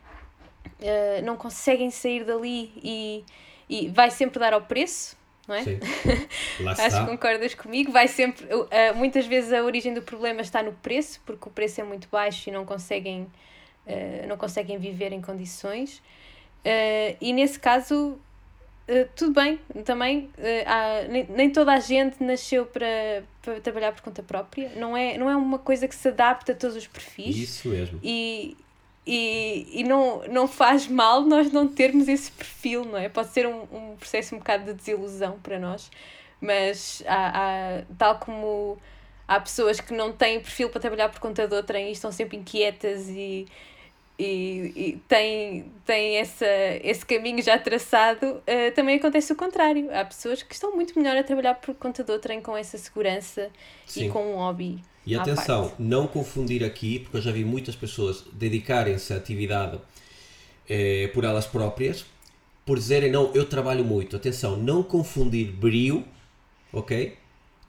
Uh, não conseguem sair dali e, e vai sempre dar ao preço, não é? Sim. [laughs] Lá Acho que concordas comigo. Vai sempre. Uh, muitas vezes a origem do problema está no preço, porque o preço é muito baixo e não conseguem, uh, não conseguem viver em condições. Uh, e nesse caso, tudo bem, também há, nem, nem toda a gente nasceu para, para trabalhar por conta própria. Não é, não é uma coisa que se adapta a todos os perfis. Isso mesmo. E, e, e não, não faz mal nós não termos esse perfil, não é? Pode ser um, um processo um bocado de desilusão para nós, mas há, há, tal como há pessoas que não têm perfil para trabalhar por conta de outra e estão sempre inquietas e, e, e têm, têm essa, esse caminho já traçado, uh, também acontece o contrário. Há pessoas que estão muito melhor a trabalhar por conta de outrem com essa segurança Sim. e com um hobby. E atenção, parte. não confundir aqui, porque eu já vi muitas pessoas dedicarem-se à atividade eh, por elas próprias, por dizerem não, eu trabalho muito. Atenção, não confundir brio, ok?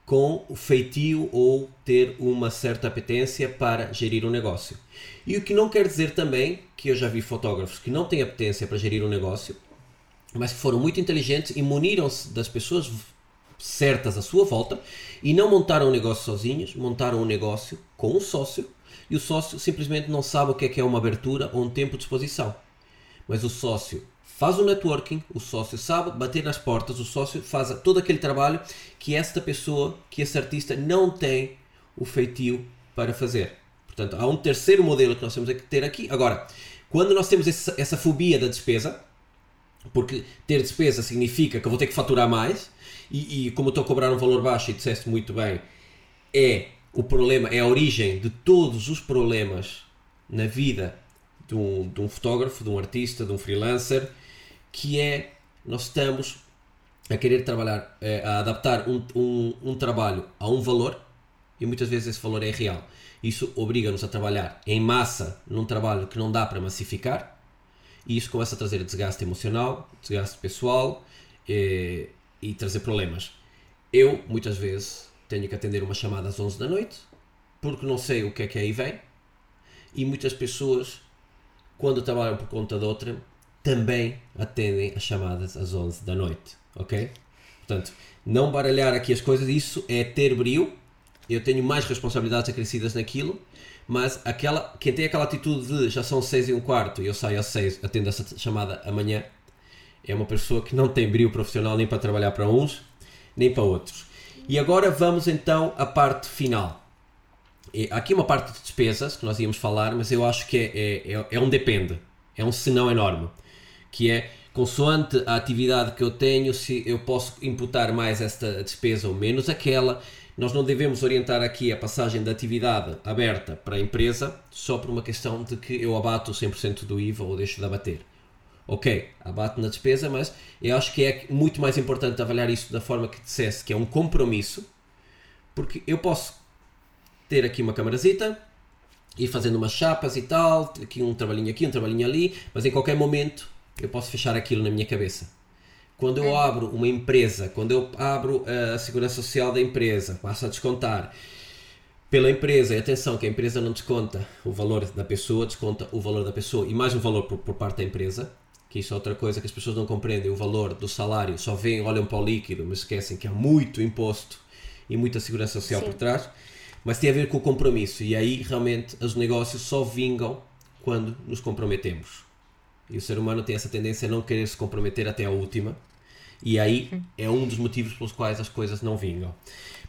Com o feitio ou ter uma certa apetência para gerir um negócio. E o que não quer dizer também que eu já vi fotógrafos que não têm apetência para gerir um negócio, mas que foram muito inteligentes e muniram-se das pessoas certas à sua volta e não montaram um negócio sozinhos, montaram um negócio com um sócio e o sócio simplesmente não sabe o que é, que é uma abertura ou um tempo de exposição. Mas o sócio faz o networking, o sócio sabe bater nas portas, o sócio faz todo aquele trabalho que esta pessoa, que esse artista não tem o feitio para fazer. Portanto, há um terceiro modelo que nós temos que ter aqui. Agora, quando nós temos essa, essa fobia da despesa, porque ter despesa significa que eu vou ter que faturar mais, e, e como estou a cobrar um valor baixo, e disseste muito bem, é o problema, é a origem de todos os problemas na vida de um, de um fotógrafo, de um artista, de um freelancer, que é nós estamos a querer trabalhar, é, a adaptar um, um, um trabalho a um valor e muitas vezes esse valor é real. Isso obriga-nos a trabalhar em massa num trabalho que não dá para massificar e isso começa a trazer desgaste emocional, desgaste pessoal, eh, e trazer problemas. Eu, muitas vezes, tenho que atender uma chamada às 11 da noite, porque não sei o que é que aí vem, e muitas pessoas, quando trabalham por conta de outra, também atendem as chamadas às 11 da noite, ok? Portanto, não baralhar aqui as coisas, isso é ter brilho. Eu tenho mais responsabilidades acrescidas naquilo, mas aquela, quem tem aquela atitude de já são 6 e um quarto e eu saio às 6, atendo essa chamada amanhã, é uma pessoa que não tem brilho profissional nem para trabalhar para uns, nem para outros. E agora vamos então à parte final. E aqui uma parte de despesas que nós íamos falar, mas eu acho que é, é, é, é um depende, é um senão enorme, que é consoante a atividade que eu tenho, se eu posso imputar mais esta despesa ou menos aquela. Nós não devemos orientar aqui a passagem da atividade aberta para a empresa só por uma questão de que eu abato 100% do IVA ou deixo de abater ok, abate na despesa, mas eu acho que é muito mais importante avaliar isso da forma que dissesse, que é um compromisso, porque eu posso ter aqui uma camarazita, ir fazendo umas chapas e tal, aqui um trabalhinho aqui, um trabalhinho ali, mas em qualquer momento eu posso fechar aquilo na minha cabeça. Quando eu abro uma empresa, quando eu abro a segurança social da empresa, passo a descontar pela empresa, e atenção que a empresa não desconta o valor da pessoa, desconta o valor da pessoa e mais um valor por, por parte da empresa, que isso é outra coisa que as pessoas não compreendem, o valor do salário, só veem, olham para o líquido, mas esquecem que há muito imposto e muita segurança social Sim. por trás, mas tem a ver com o compromisso, e aí realmente os negócios só vingam quando nos comprometemos. E o ser humano tem essa tendência a não querer se comprometer até a última, e aí é um dos motivos pelos quais as coisas não vingam.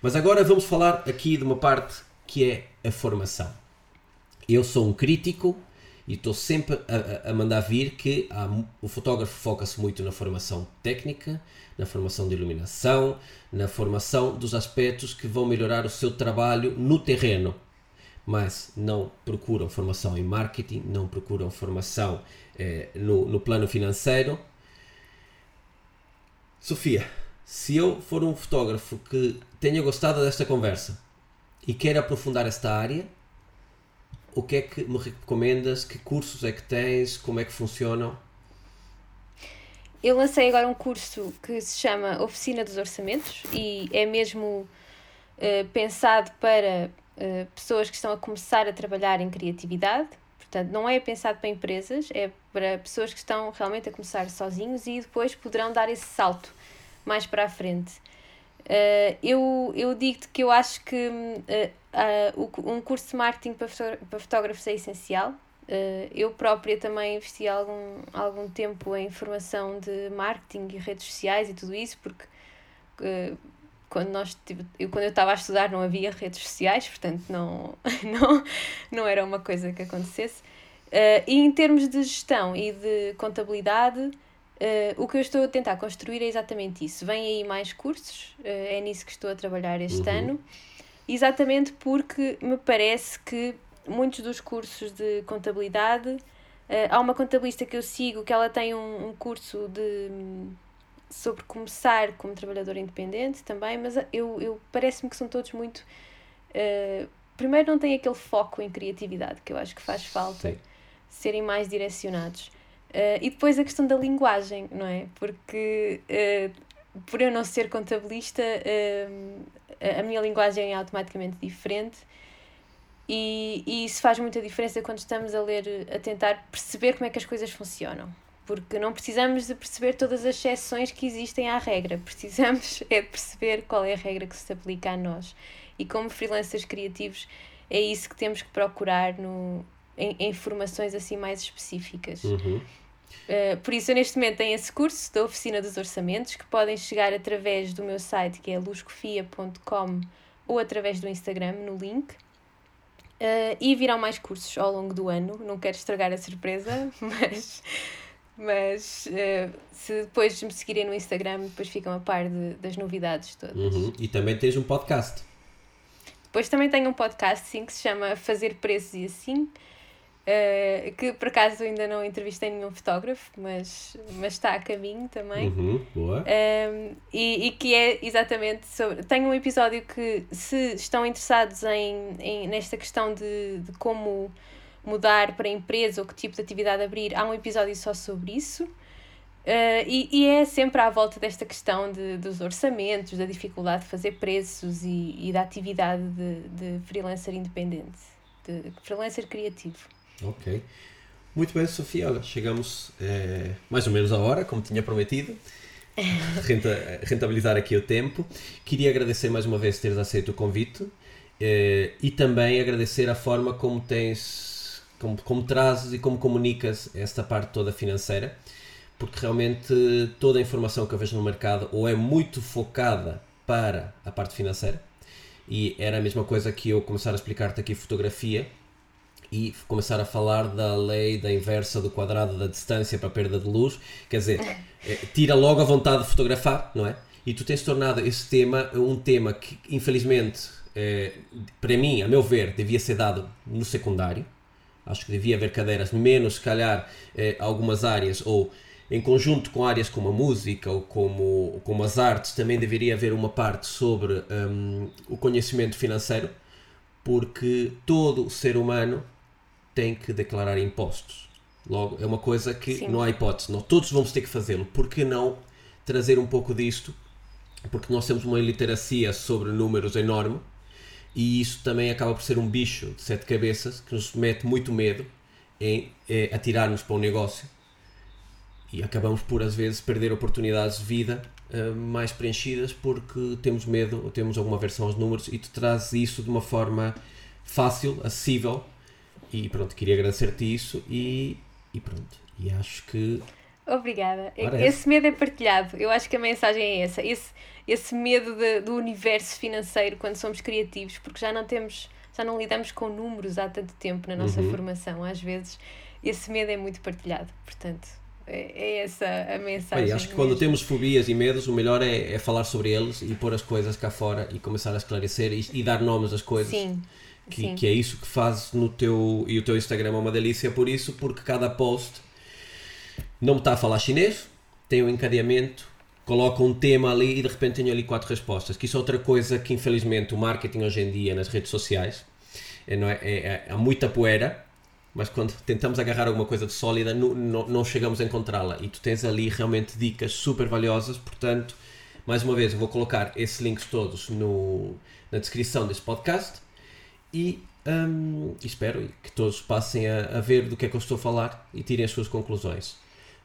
Mas agora vamos falar aqui de uma parte que é a formação. Eu sou um crítico e estou sempre a, a, mandar vir que há, o fotógrafo foca-se muito na formação técnica, na formação de iluminação, na formação dos aspectos que vão melhorar o seu trabalho no terreno. Mas não procuram formação em marketing, não procuram formação eh, no, no plano financeiro. Sofia, se eu for um fotógrafo que tenha gostado desta conversa e quer aprofundar esta área, o que é que me recomendas? Que cursos é que tens? Como é que funcionam? eu lancei agora um curso que se chama Oficina dos Orçamentos e é mesmo uh, pensado para uh, pessoas que estão a começar a trabalhar em criatividade. Portanto, não é pensado para empresas, é para pessoas que estão realmente a começar sozinhos e depois poderão dar esse salto mais para a frente. Uh, eu eu digo-te que eu acho que um curso de marketing para, para fotógrafos é essencial Uh, eu própria também investi algum, algum tempo em formação de marketing e redes sociais e tudo isso, porque uh, quando, nós, tipo, eu, quando eu estava a estudar não havia redes sociais, portanto não, [laughs] não, não era uma coisa que acontecesse. Uh, e em termos de gestão e de contabilidade, o que eu estou a tentar construir é exatamente isso. Vêm aí mais cursos, é nisso que estou a trabalhar este uhum. ano, exatamente porque me parece que muitos dos cursos de contabilidade. Uh, há uma contabilista que eu sigo que ela tem um, um curso de sobre começar como trabalhador independente também, mas eu, eu parece-me que são todos muito. Uh, primeiro, não têm aquele foco em criatividade que eu acho que faz falta Sim. serem mais direcionados. Uh, e depois a questão da linguagem, não é? Porque uh, por eu não ser contabilista, a minha linguagem é automaticamente diferente e, e isso faz muita diferença quando estamos a ler, a tentar perceber como é que as coisas funcionam. Porque não precisamos de perceber todas as exceções que existem à regra, precisamos [laughs] é de perceber qual é a regra que se aplica a nós. E como freelancers criativos, é isso que temos que procurar no, em, em formações assim mais específicas. Uhum. Uh, por isso, eu neste momento tenho esse curso da Oficina dos Orçamentos que podem chegar através do meu site que é luscofia.com ou através do Instagram no link. Uh, e virão mais cursos ao longo do ano. Não quero estragar a surpresa, [laughs] mas, mas uh, se depois me seguirem no Instagram, depois ficam a par de, das novidades todas. Uhum. E também tens um podcast. Depois também tenho um podcast, sim, que se chama Fazer Preços e Assim. Uh, que por acaso ainda não entrevistei nenhum fotógrafo, mas, mas está a caminho também. Uhum, boa. Um, ehm, e, e que é exatamente sobre. Tenho um episódio que, se estão interessados em, em, nesta questão de, de como mudar para empresa ou que tipo de atividade abrir, há um episódio só sobre isso. Uh, e, e é sempre à volta desta questão de, dos orçamentos, da dificuldade de fazer preços e, e da atividade de, de freelancer independente, de freelancer criativo. Ok. Muito bem, Sofia. Olha, chegamos é, mais ou menos à hora, como tinha prometido. [laughs] Renta, rentabilizar aqui o tempo. Queria agradecer mais uma vez teres aceito o convite é, e também agradecer a forma como tens, como, como trazes e como comunicas esta parte toda financeira, porque realmente toda a informação que eu vejo no mercado ou é muito focada para a parte financeira e era a mesma coisa que eu começar a explicar-te aqui fotografia e começar a falar da lei da inversa do quadrado da distância para a perda de luz, quer dizer, é, [laughs] tira logo a vontade de fotografar, não é? E tu tens tornado esse tema um tema que, infelizmente, é, para mim, a meu ver, devia ser dado no secundário. Acho que devia haver cadeiras menos, se calhar, é, algumas áreas, ou em conjunto com áreas como a música ou como, como as artes, também deveria haver uma parte sobre um, o conhecimento financeiro, porque todo ser humano tem que declarar impostos. Logo, é uma coisa que Sim. não há hipótese. Não, todos vamos ter que fazê-lo. Por que não trazer um pouco disto? Porque nós temos uma iliteracia sobre números enorme e isso também acaba por ser um bicho de sete cabeças que nos mete muito medo em é, atirar-nos para um negócio e acabamos por às vezes perder oportunidades de vida uh, mais preenchidas porque temos medo ou temos alguma aversão aos números e tu trazes isso de uma forma fácil, acessível e pronto, queria agradecer-te isso e, e pronto. E acho que. Obrigada. Parece. Esse medo é partilhado. Eu acho que a mensagem é essa. Esse, esse medo de, do universo financeiro quando somos criativos, porque já não temos, já não lidamos com números há tanto tempo na nossa uhum. formação. Às vezes esse medo é muito partilhado. Portanto, é, é essa a mensagem. Bem, acho que quando temos fobias e medos, o melhor é, é falar sobre eles e pôr as coisas cá fora e começar a esclarecer e, e dar nomes às coisas. Sim que, que, é isso que fazes no teu e o teu Instagram é uma delícia por isso porque cada post não está a falar chinês tem um encadeamento coloca um tema ali e de repente tenho ali quatro respostas que isso é outra coisa que infelizmente o marketing hoje em dia nas redes sociais é, não é, é, é há muita poeira mas quando tentamos agarrar alguma coisa de sólida, não, não, não chegamos a encontrá-la. E tu tens ali realmente dicas super valiosas, portanto, mais uma vez, eu vou colocar esses links todos no, na descrição deste podcast e um, espero que todos passem a, a, ver do que é que eu estou a falar e tirem as suas conclusões.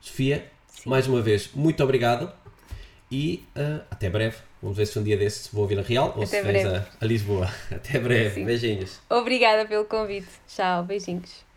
Sofia, Sim. mais uma vez, muito obrigado e uh, até breve. Vamos ver se um dia desses vou a Vila Real ou até se vens a, a, Lisboa. [laughs] Até breve. Sim. Beijinhos. Obrigada pelo convite. Tchau. Beijinhos.